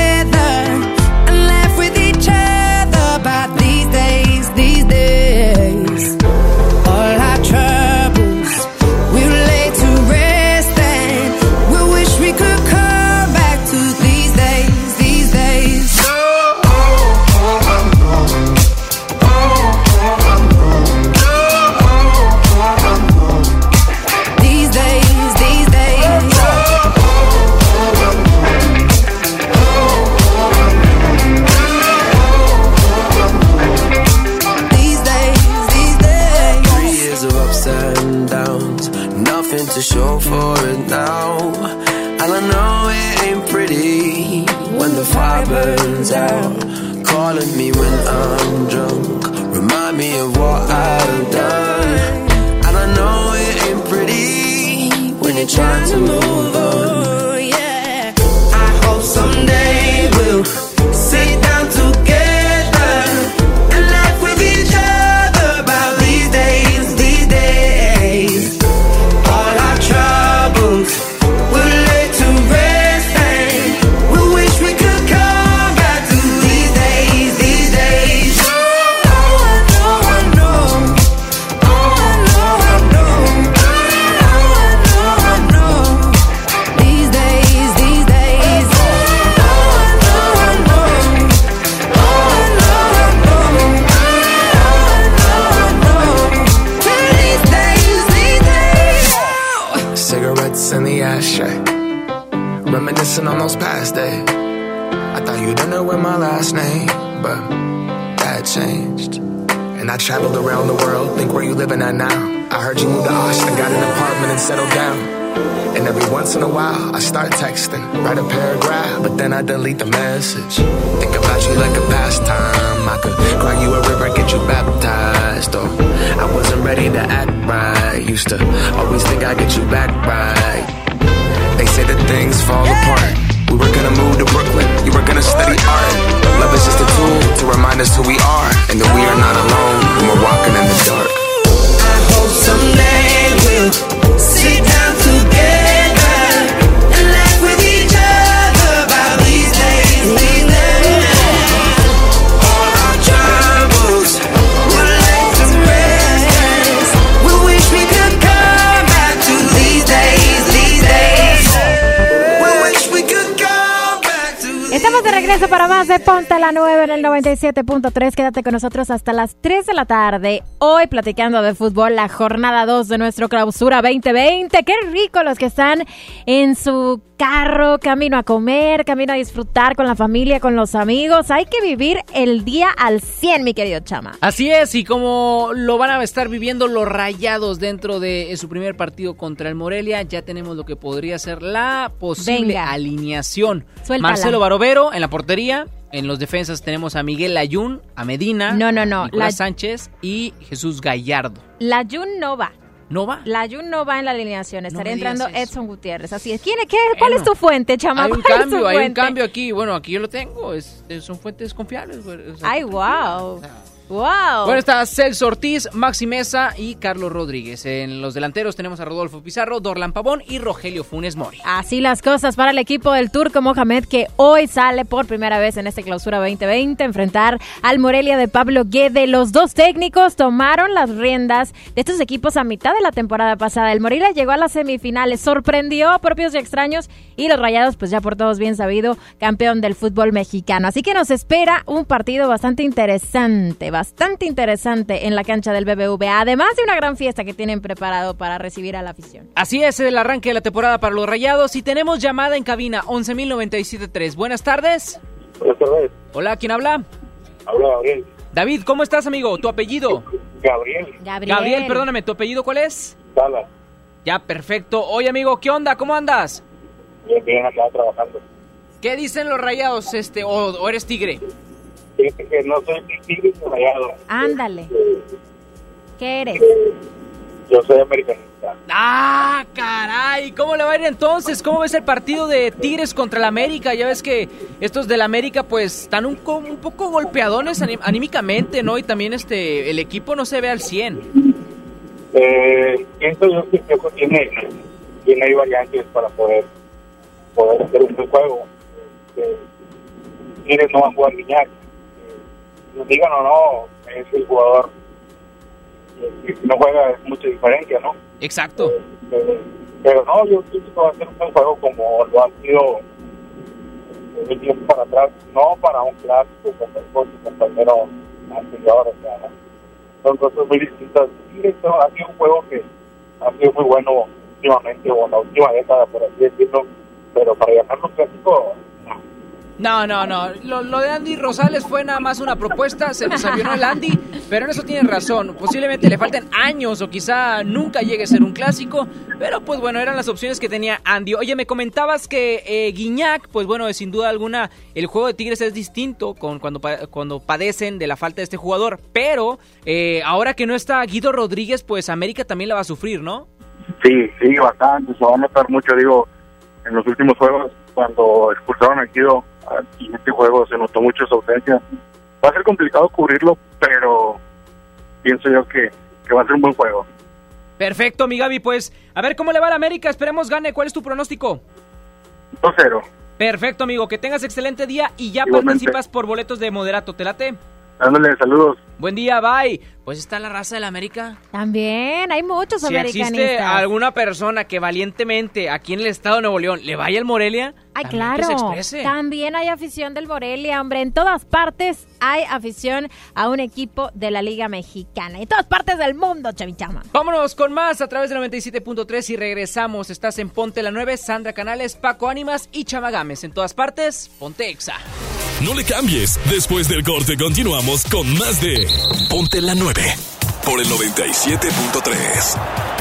burns out. Calling me when I'm drunk, remind me of what I've done. And I know it ain't pretty when you're trying to move Those past days. I thought you didn't know my last name, but that changed. And I traveled around the world, think where you living at now. I heard you moved to Austin, got an apartment and settled down. And every once in a while, I start texting, write a paragraph, but then I delete the message. Think about you like a pastime. I could cry you a river, get you baptized. Or I wasn't ready to act right. Used to always think I'd get you back right. They say that things fall apart. We were gonna move to Brooklyn, you were gonna study art. Love is just a tool to remind us who we are, and that we are not alone when we're walking in the dark. I hope someday we'll regreso para más de Ponte la 9 en el 97.3. Quédate con nosotros hasta las 3 de la tarde. Hoy platicando de fútbol, la jornada 2 de nuestro clausura 2020. Qué rico los que están en su carro, camino a comer, camino a disfrutar con la familia, con los amigos. Hay que vivir el día al 100, mi querido Chama. Así es, y como lo van a estar viviendo los rayados dentro de su primer partido contra el Morelia, ya tenemos lo que podría ser la posible Venga. alineación. Suéltala. Marcelo Barovero en la portería. En los defensas tenemos a Miguel Ayun, a Medina, No, no, no, Nicolás la- Sánchez y Jesús Gallardo. La Jun no va. ¿No va? La Jun no va en la alineación. Estaría digas entrando. Edson Gutiérrez. Así es. ¿Quién, qué, ¿Cuál es tu fuente, Chama? Hay un ¿Cuál es tu cambio, hay un cambio aquí. Bueno, aquí yo lo tengo. Es, son fuentes confiables. O sea, Ay, wow. Wow. Bueno, está Celso Ortiz, Maxi Mesa y Carlos Rodríguez. En los delanteros tenemos a Rodolfo Pizarro, Dorlan Pavón y Rogelio Funes Mori. Así las cosas para el equipo del Turco Mohamed que hoy sale por primera vez en este clausura 2020 a enfrentar al Morelia de Pablo Guede. Los dos técnicos tomaron las riendas de estos equipos a mitad de la temporada pasada. El Morelia llegó a las semifinales, sorprendió a propios y extraños y los Rayados, pues ya por todos bien sabido, campeón del fútbol mexicano. Así que nos espera un partido bastante interesante, bastante interesante en la cancha del BBVA, además de una gran fiesta que tienen preparado para recibir a la afición. Así es el arranque de la temporada para los Rayados y tenemos llamada en cabina 11.097.3. Buenas tardes. Buenas tardes. Hola, ¿quién habla? Habla Gabriel. David, ¿cómo estás, amigo? ¿Tu apellido? Gabriel. Gabriel, perdóname, ¿tu apellido cuál es? Salas. Ya, perfecto. Oye, amigo, ¿qué onda? ¿Cómo andas? Bien, bien, acá trabajando. ¿Qué dicen los rayados, este, o, o eres tigre? Fíjate que no soy ni tigre ni rayado. Ándale. ¿Qué eres? Yo soy americanista. ¡Ah, caray! ¿Cómo le va a ir entonces? ¿Cómo ves el partido de Tigres contra el América? Ya ves que estos del América pues están un, un poco golpeadones aní- anímicamente, ¿no? Y también este el equipo no se ve al 100. Eh, pienso yo que tiene, tiene ahí variantes para poder, poder hacer un buen juego. Eh, Tigres no va a jugar Guiñac. Digan o no, es el jugador que si no juega es mucha diferencia, ¿no? Exacto. Eh, pero no, yo pienso que va a ser un buen juego como lo ha sido de tiempo para atrás, no para un clásico como el con su compañero anterior, o sea, son cosas muy distintas. Y esto ha sido un juego que ha sido muy bueno últimamente, o en la última década, por así decirlo, pero para llamarlo clásico, No, no, no. Lo, lo de Andy Rosales fue nada más una propuesta, se nos avionó el Andy, pero en eso tiene razón. Posiblemente le falten años o quizá nunca llegue a ser un clásico, pero pues bueno, eran las opciones que tenía Andy. Oye, me comentabas que eh, Guiñac, pues bueno, sin duda alguna, el juego de Tigres es distinto con cuando, cuando padecen de la falta de este jugador, pero eh, ahora que no está Guido Rodríguez, pues América también la va a sufrir, ¿no? Sí, sí, bastante. Se va a notar mucho, digo, en los últimos juegos, cuando expulsaron a Guido, en este juego se notó mucho su ausencia. Va a ser complicado cubrirlo, pero pienso yo que, que va a ser un buen juego. Perfecto, mi Gaby, pues a ver cómo le va a la América, esperemos gane. ¿Cuál es tu pronóstico? 2-0. Perfecto, amigo. Que tengas excelente día y ya Igualmente. participas por boletos de moderato. ¿Te late? Dándole saludos. Buen día, bye. Pues está la raza de la América. También, hay muchos Si existe americanistas. alguna persona que valientemente aquí en el estado de Nuevo León le vaya al Morelia, Ay, claro. que se exprese. También hay afición del Morelia, hombre. En todas partes hay afición a un equipo de la Liga Mexicana. En todas partes del mundo, Chavichama. Vámonos con más a través del 97.3 y regresamos. Estás en Ponte la 9, Sandra Canales, Paco Ánimas y Chamagames. En todas partes, Ponte Exa. No le cambies. Después del corte continuamos con más de Ponte la 9 por el 97.3.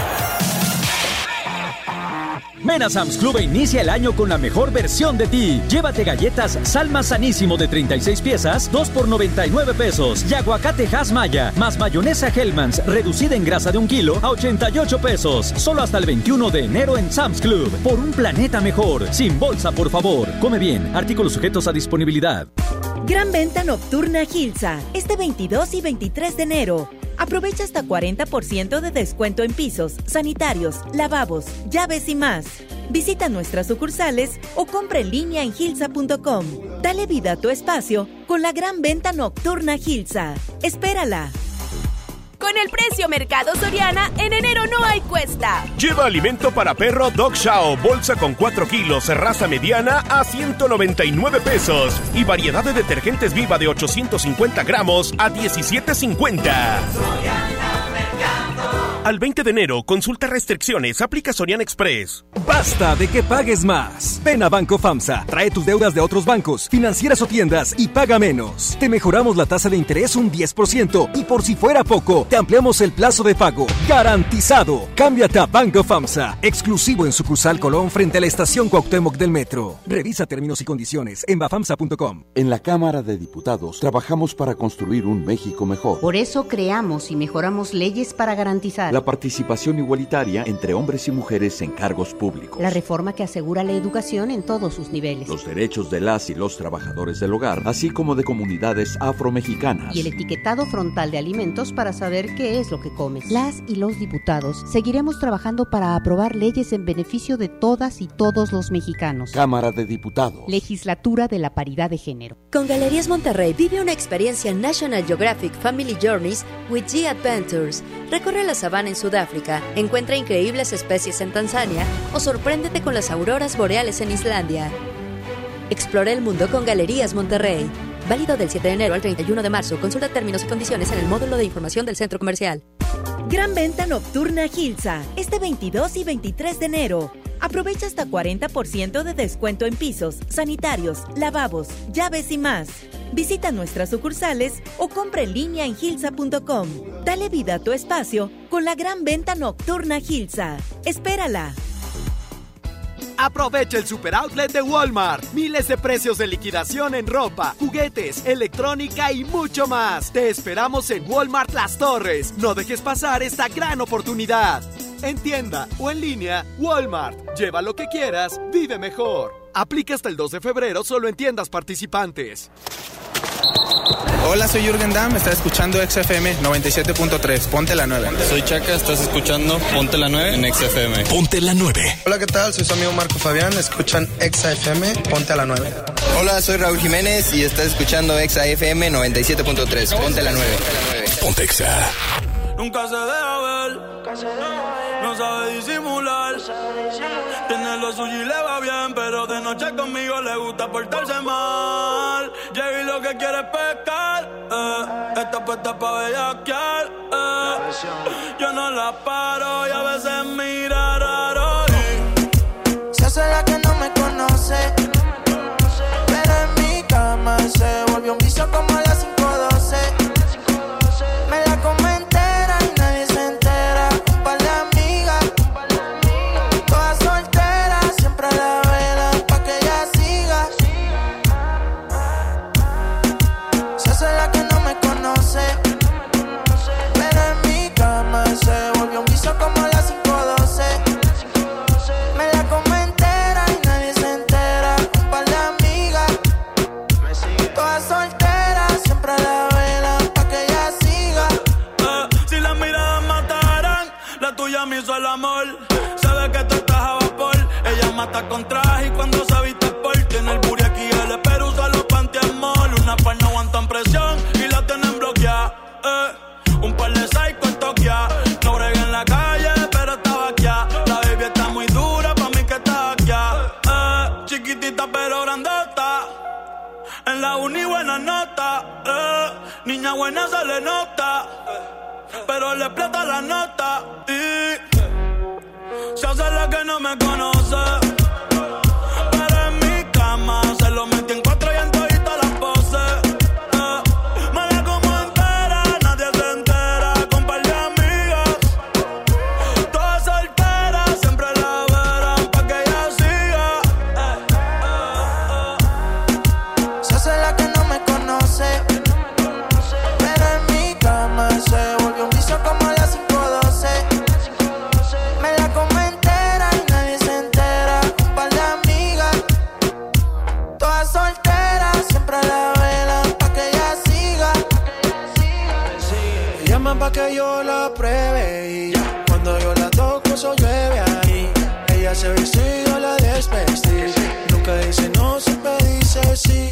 Ven a Sam's Club e inicia el año con la mejor versión de ti. Llévate galletas Salma Sanísimo de 36 piezas, 2 por 99 pesos. Y aguacate Hass Maya, más mayonesa Hellmann's, reducida en grasa de un kilo a 88 pesos. Solo hasta el 21 de enero en Sam's Club. Por un planeta mejor. Sin bolsa, por favor. Come bien. Artículos sujetos a disponibilidad. Gran venta nocturna Gilsa, este 22 y 23 de enero. Aprovecha hasta 40% de descuento en pisos, sanitarios, lavabos, llaves y más. Visita nuestras sucursales o compra en línea en gilsa.com. Dale vida a tu espacio con la gran venta nocturna Gilsa. Espérala. Con el precio Mercado Soriana, en enero no hay cuesta. Lleva alimento para perro Dog Chow, bolsa con 4 kilos, raza mediana a 199 pesos. Y variedad de detergentes viva de 850 gramos a 17.50. Al 20 de enero, consulta restricciones, aplica Sorian Express. Basta de que pagues más. Ven a Banco FAMSA, trae tus deudas de otros bancos, financieras o tiendas y paga menos. Te mejoramos la tasa de interés un 10% y por si fuera poco, te ampliamos el plazo de pago. Garantizado. Cámbiate a Banco FAMSA, exclusivo en sucursal Colón frente a la estación Cuauhtémoc del Metro. Revisa términos y condiciones en bafamsa.com. En la Cámara de Diputados trabajamos para construir un México mejor. Por eso creamos y mejoramos leyes para garantizar La participación igualitaria entre hombres y mujeres en cargos públicos. la reforma que asegura la educación en todos sus niveles Los derechos de las y los trabajadores del hogar, así como de comunidades afromexicanas. y el etiquetado frontal de alimentos para saber qué es lo que comes. Las y los diputados seguiremos trabajando para aprobar leyes en beneficio de todas y todos los mexicanos. Cámara de Diputados. Legislatura de la Paridad de Género. Con Galerías Monterrey vive una experiencia National Geographic Family Journeys with G Adventures. Recorre la en Sudáfrica, encuentra increíbles especies en Tanzania o sorpréndete con las auroras boreales en Islandia. Explora el mundo con Galerías Monterrey. Válido del 7 de enero al 31 de marzo. Consulta términos y condiciones en el módulo de información del centro comercial. Gran venta nocturna Gilsa, este 22 y 23 de enero. Aprovecha hasta 40% de descuento en pisos, sanitarios, lavabos, llaves y más. Visita nuestras sucursales o compra en línea en gilsa.com. Dale vida a tu espacio con la gran venta nocturna Gilsa. Espérala. Aprovecha el super outlet de Walmart. Miles de precios de liquidación en ropa, juguetes, electrónica y mucho más. Te esperamos en Walmart Las Torres. No dejes pasar esta gran oportunidad. En tienda o en línea, Walmart. Lleva lo que quieras, vive mejor. Aplica hasta el 2 de febrero solo en tiendas participantes. Hola, soy Jürgen Damm, estás escuchando XFM 97.3, ponte la 9. Soy Chaca, estás escuchando Ponte la 9 en XFM. Ponte la 9. Hola, ¿qué tal? Soy su amigo Marco Fabián, escuchan XFM, ponte a la 9. Hola, soy Raúl Jiménez y estás escuchando XFM 97.3, ponte la 9. Ponte Exa. Nunca se deja ver, no sabe disimular. Suyo y le va bien, pero de noche conmigo le gusta portarse mal. Llegué y lo que quiere es pescar, eh. Está puesta pa' bellaquear, eh. Yo no la paro y a veces mira raro. Se hace la que no me conoce. Pero en mi cama se volvió un vicio como Traje y cuando se viste por tiene el booty aquí el espero usa los pantiamol. Una par no aguantan presión y la tienen bloqueada. Eh, un par de psycho en Tokia. No brega en la calle, pero estaba aquí. La baby está muy dura, pa' mí que está aquí. Eh, chiquitita pero grandota. En la uni buena nota, eh. Niña buena se le nota, pero le explota la nota y se hace la que no me conoce.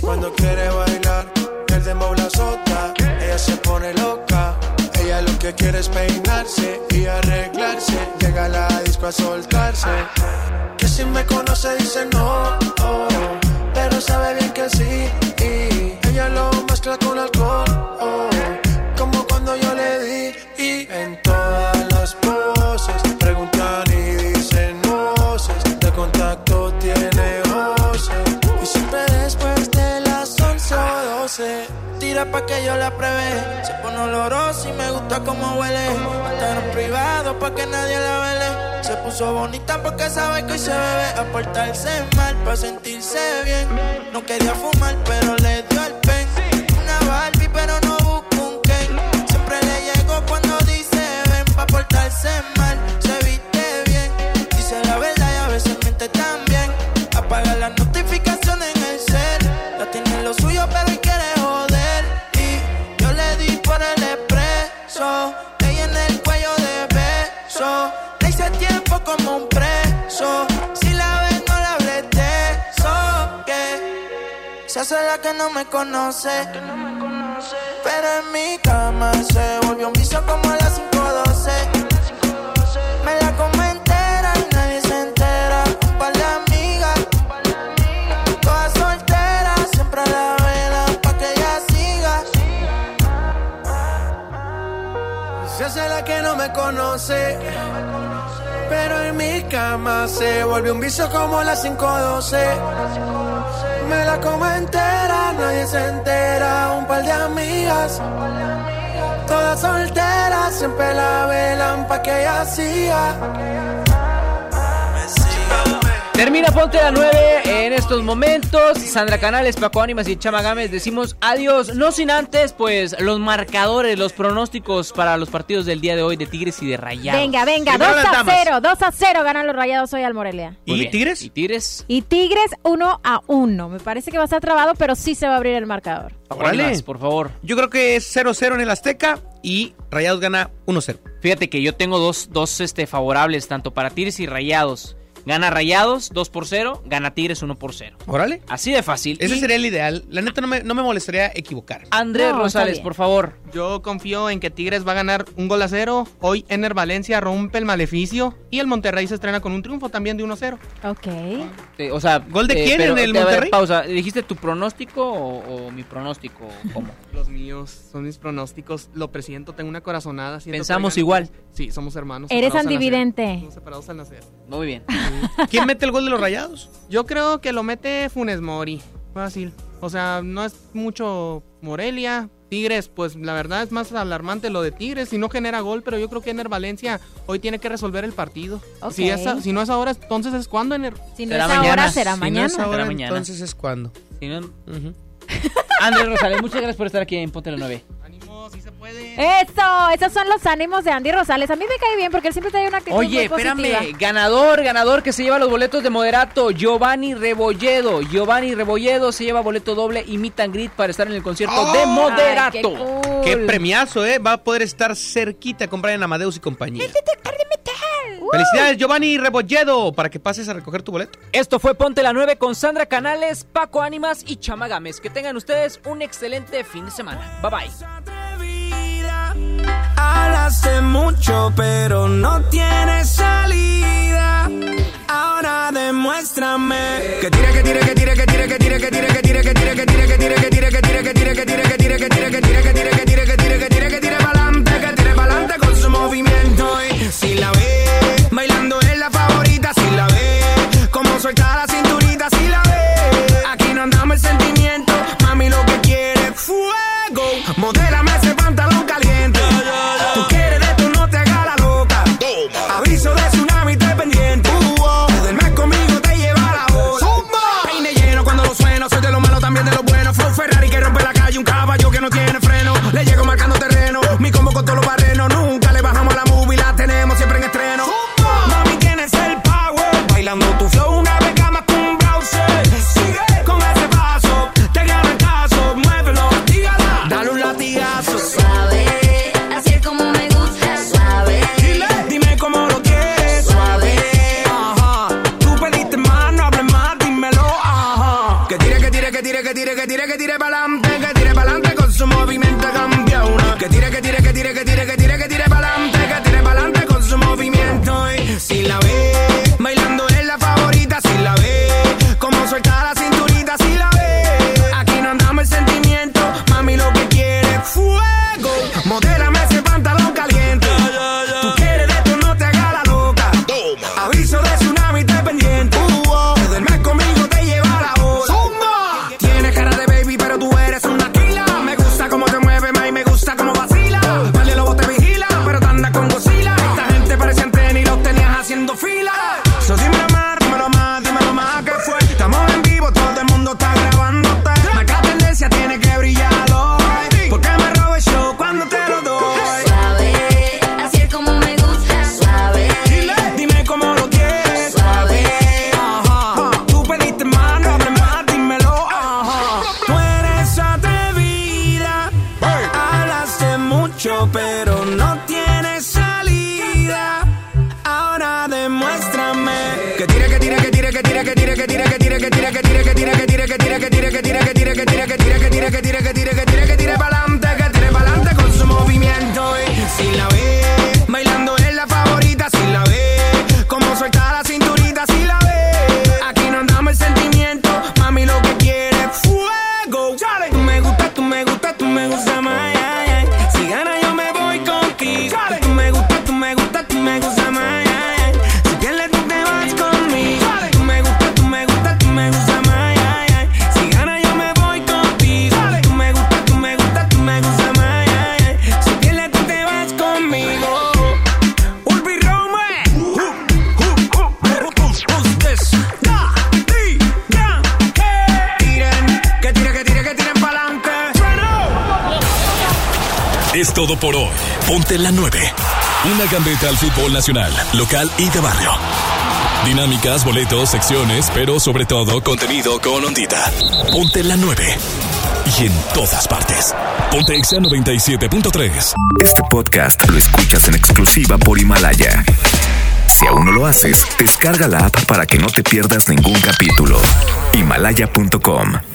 Cuando quiere bailar, el dembow la azota. Ella se pone loca. Ella lo que quiere es peinarse y arreglarse. Llega a la disco a soltarse. Que si me conoce dice no, oh, pero sabe bien que sí. Y ella lo mezcla con alcohol. Yo la pruebe se pone olorosa y me gusta como huele. Estar privado pa' que nadie la vele. Se puso bonita porque sabe que hoy se bebe. A portarse mal pa' sentirse bien. No quería fumar pero le dio el pen. Una Barbie pero no busco un Ken. Siempre le llego cuando dice ven pa' portarse mal. Se viste bien, dice la verdad y a veces miente también hace la que no me conoce pero en mi cama se volvió un vicio como a las 5:12. Me la come entera y nadie se entera. Un par de amigas, todas solteras, siempre a la vela pa' que ella siga. Se hace la que no me conoce. Pero en mi cama se volvió un vicio como a las 5:12. Me la como entera, nadie se entera, un par de amigas. Todas solteras, siempre la velan pa' que ella siga. Termina Ponte la 9 en estos momentos. Sandra Canales, Paco Ánimas y Chama Gámez decimos adiós. No sin antes, pues, los marcadores, los pronósticos para los partidos del día de hoy de Tigres y de Rayados. Venga, venga, 2 Primero las a damas. 0, 2 a 0 ganan los rayados hoy al Morelia. Muy bien. ¿Y Tigres? Y Tigres 1 a 1. Me parece que va a estar trabado, pero sí se va a abrir el marcador. Ánimas, por favor. Yo creo que es 0-0 en el Azteca y Rayados gana 1-0. Fíjate que yo tengo dos, dos este, favorables, tanto para Tigres y Rayados. Gana Rayados 2 por 0, gana Tigres 1 por 0. Órale. Así de fácil. Ese Y sería el ideal. La neta no me, no me molestaría equivocar. Andrés Rosales, por favor. Yo confío en que Tigres va a ganar un gol a cero. Hoy Ener Valencia rompe el maleficio. Y el Monterrey se estrena con un triunfo también de 1-0. Ok. Eh, o sea, ¿Gol de eh, quién pero, en el ver, Monterrey? pausa. ¿Dijiste tu pronóstico o, o mi pronóstico? ¿Cómo? Los míos son mis pronósticos. Lo presiento, tengo una corazonada. Pensamos igual. Sí, somos hermanos. Eres andividente. Somos separados al nacer. Muy bien. ¿Quién mete el gol de los Rayados? Yo creo que lo mete Funes Mori. Fácil. O sea, no es mucho Morelia. Tigres, pues la verdad es más alarmante lo de Tigres. Si no genera gol, pero yo creo que Ener Valencia hoy tiene que resolver el partido. Ok. Si, es a- si no es ahora, entonces es cuando Ener. Si no es ahora, será Si mañana. no es ahora, Será mañana. entonces es cuando. Si no- Andrés Rosales, muchas gracias por estar aquí en Ponte la 9. Eso, esos son los ánimos de Andy Rosales. A mí me cae bien porque él siempre trae una actitud Oye, muy positiva. espérame, ganador, ganador que se lleva los boletos de moderato, Giovanni Rebolledo. Giovanni Rebolledo se lleva boleto doble y meet and greet para estar en el concierto de moderato. Qué premiazo, ¿eh? Va a poder estar cerquita con Brian Amadeus y compañía. Felicidades, Giovanni Rebolledo, para que pases a recoger tu boleto. Esto fue Ponte la 9 con Sandra Canales, Paco Ánimas y Chama Gámez. Que tengan ustedes un excelente fin de semana. Bye bye. Pero no tienes salida. Ahora demuéstrame que tira, que tira, que tira, que tira, que tira, que tira, que tira, que tira, que tira, que tira, que tira, que tira, que tira, que tira, nacional, local y de barrio. Dinámicas, boletos, secciones, pero sobre todo contenido con ondita. Ponte la 9. Y en todas partes. Ponte Exa 97.3. Este podcast lo escuchas en exclusiva por Himalaya. Si aún no lo haces, descarga la app para que no te pierdas ningún capítulo. Himalaya.com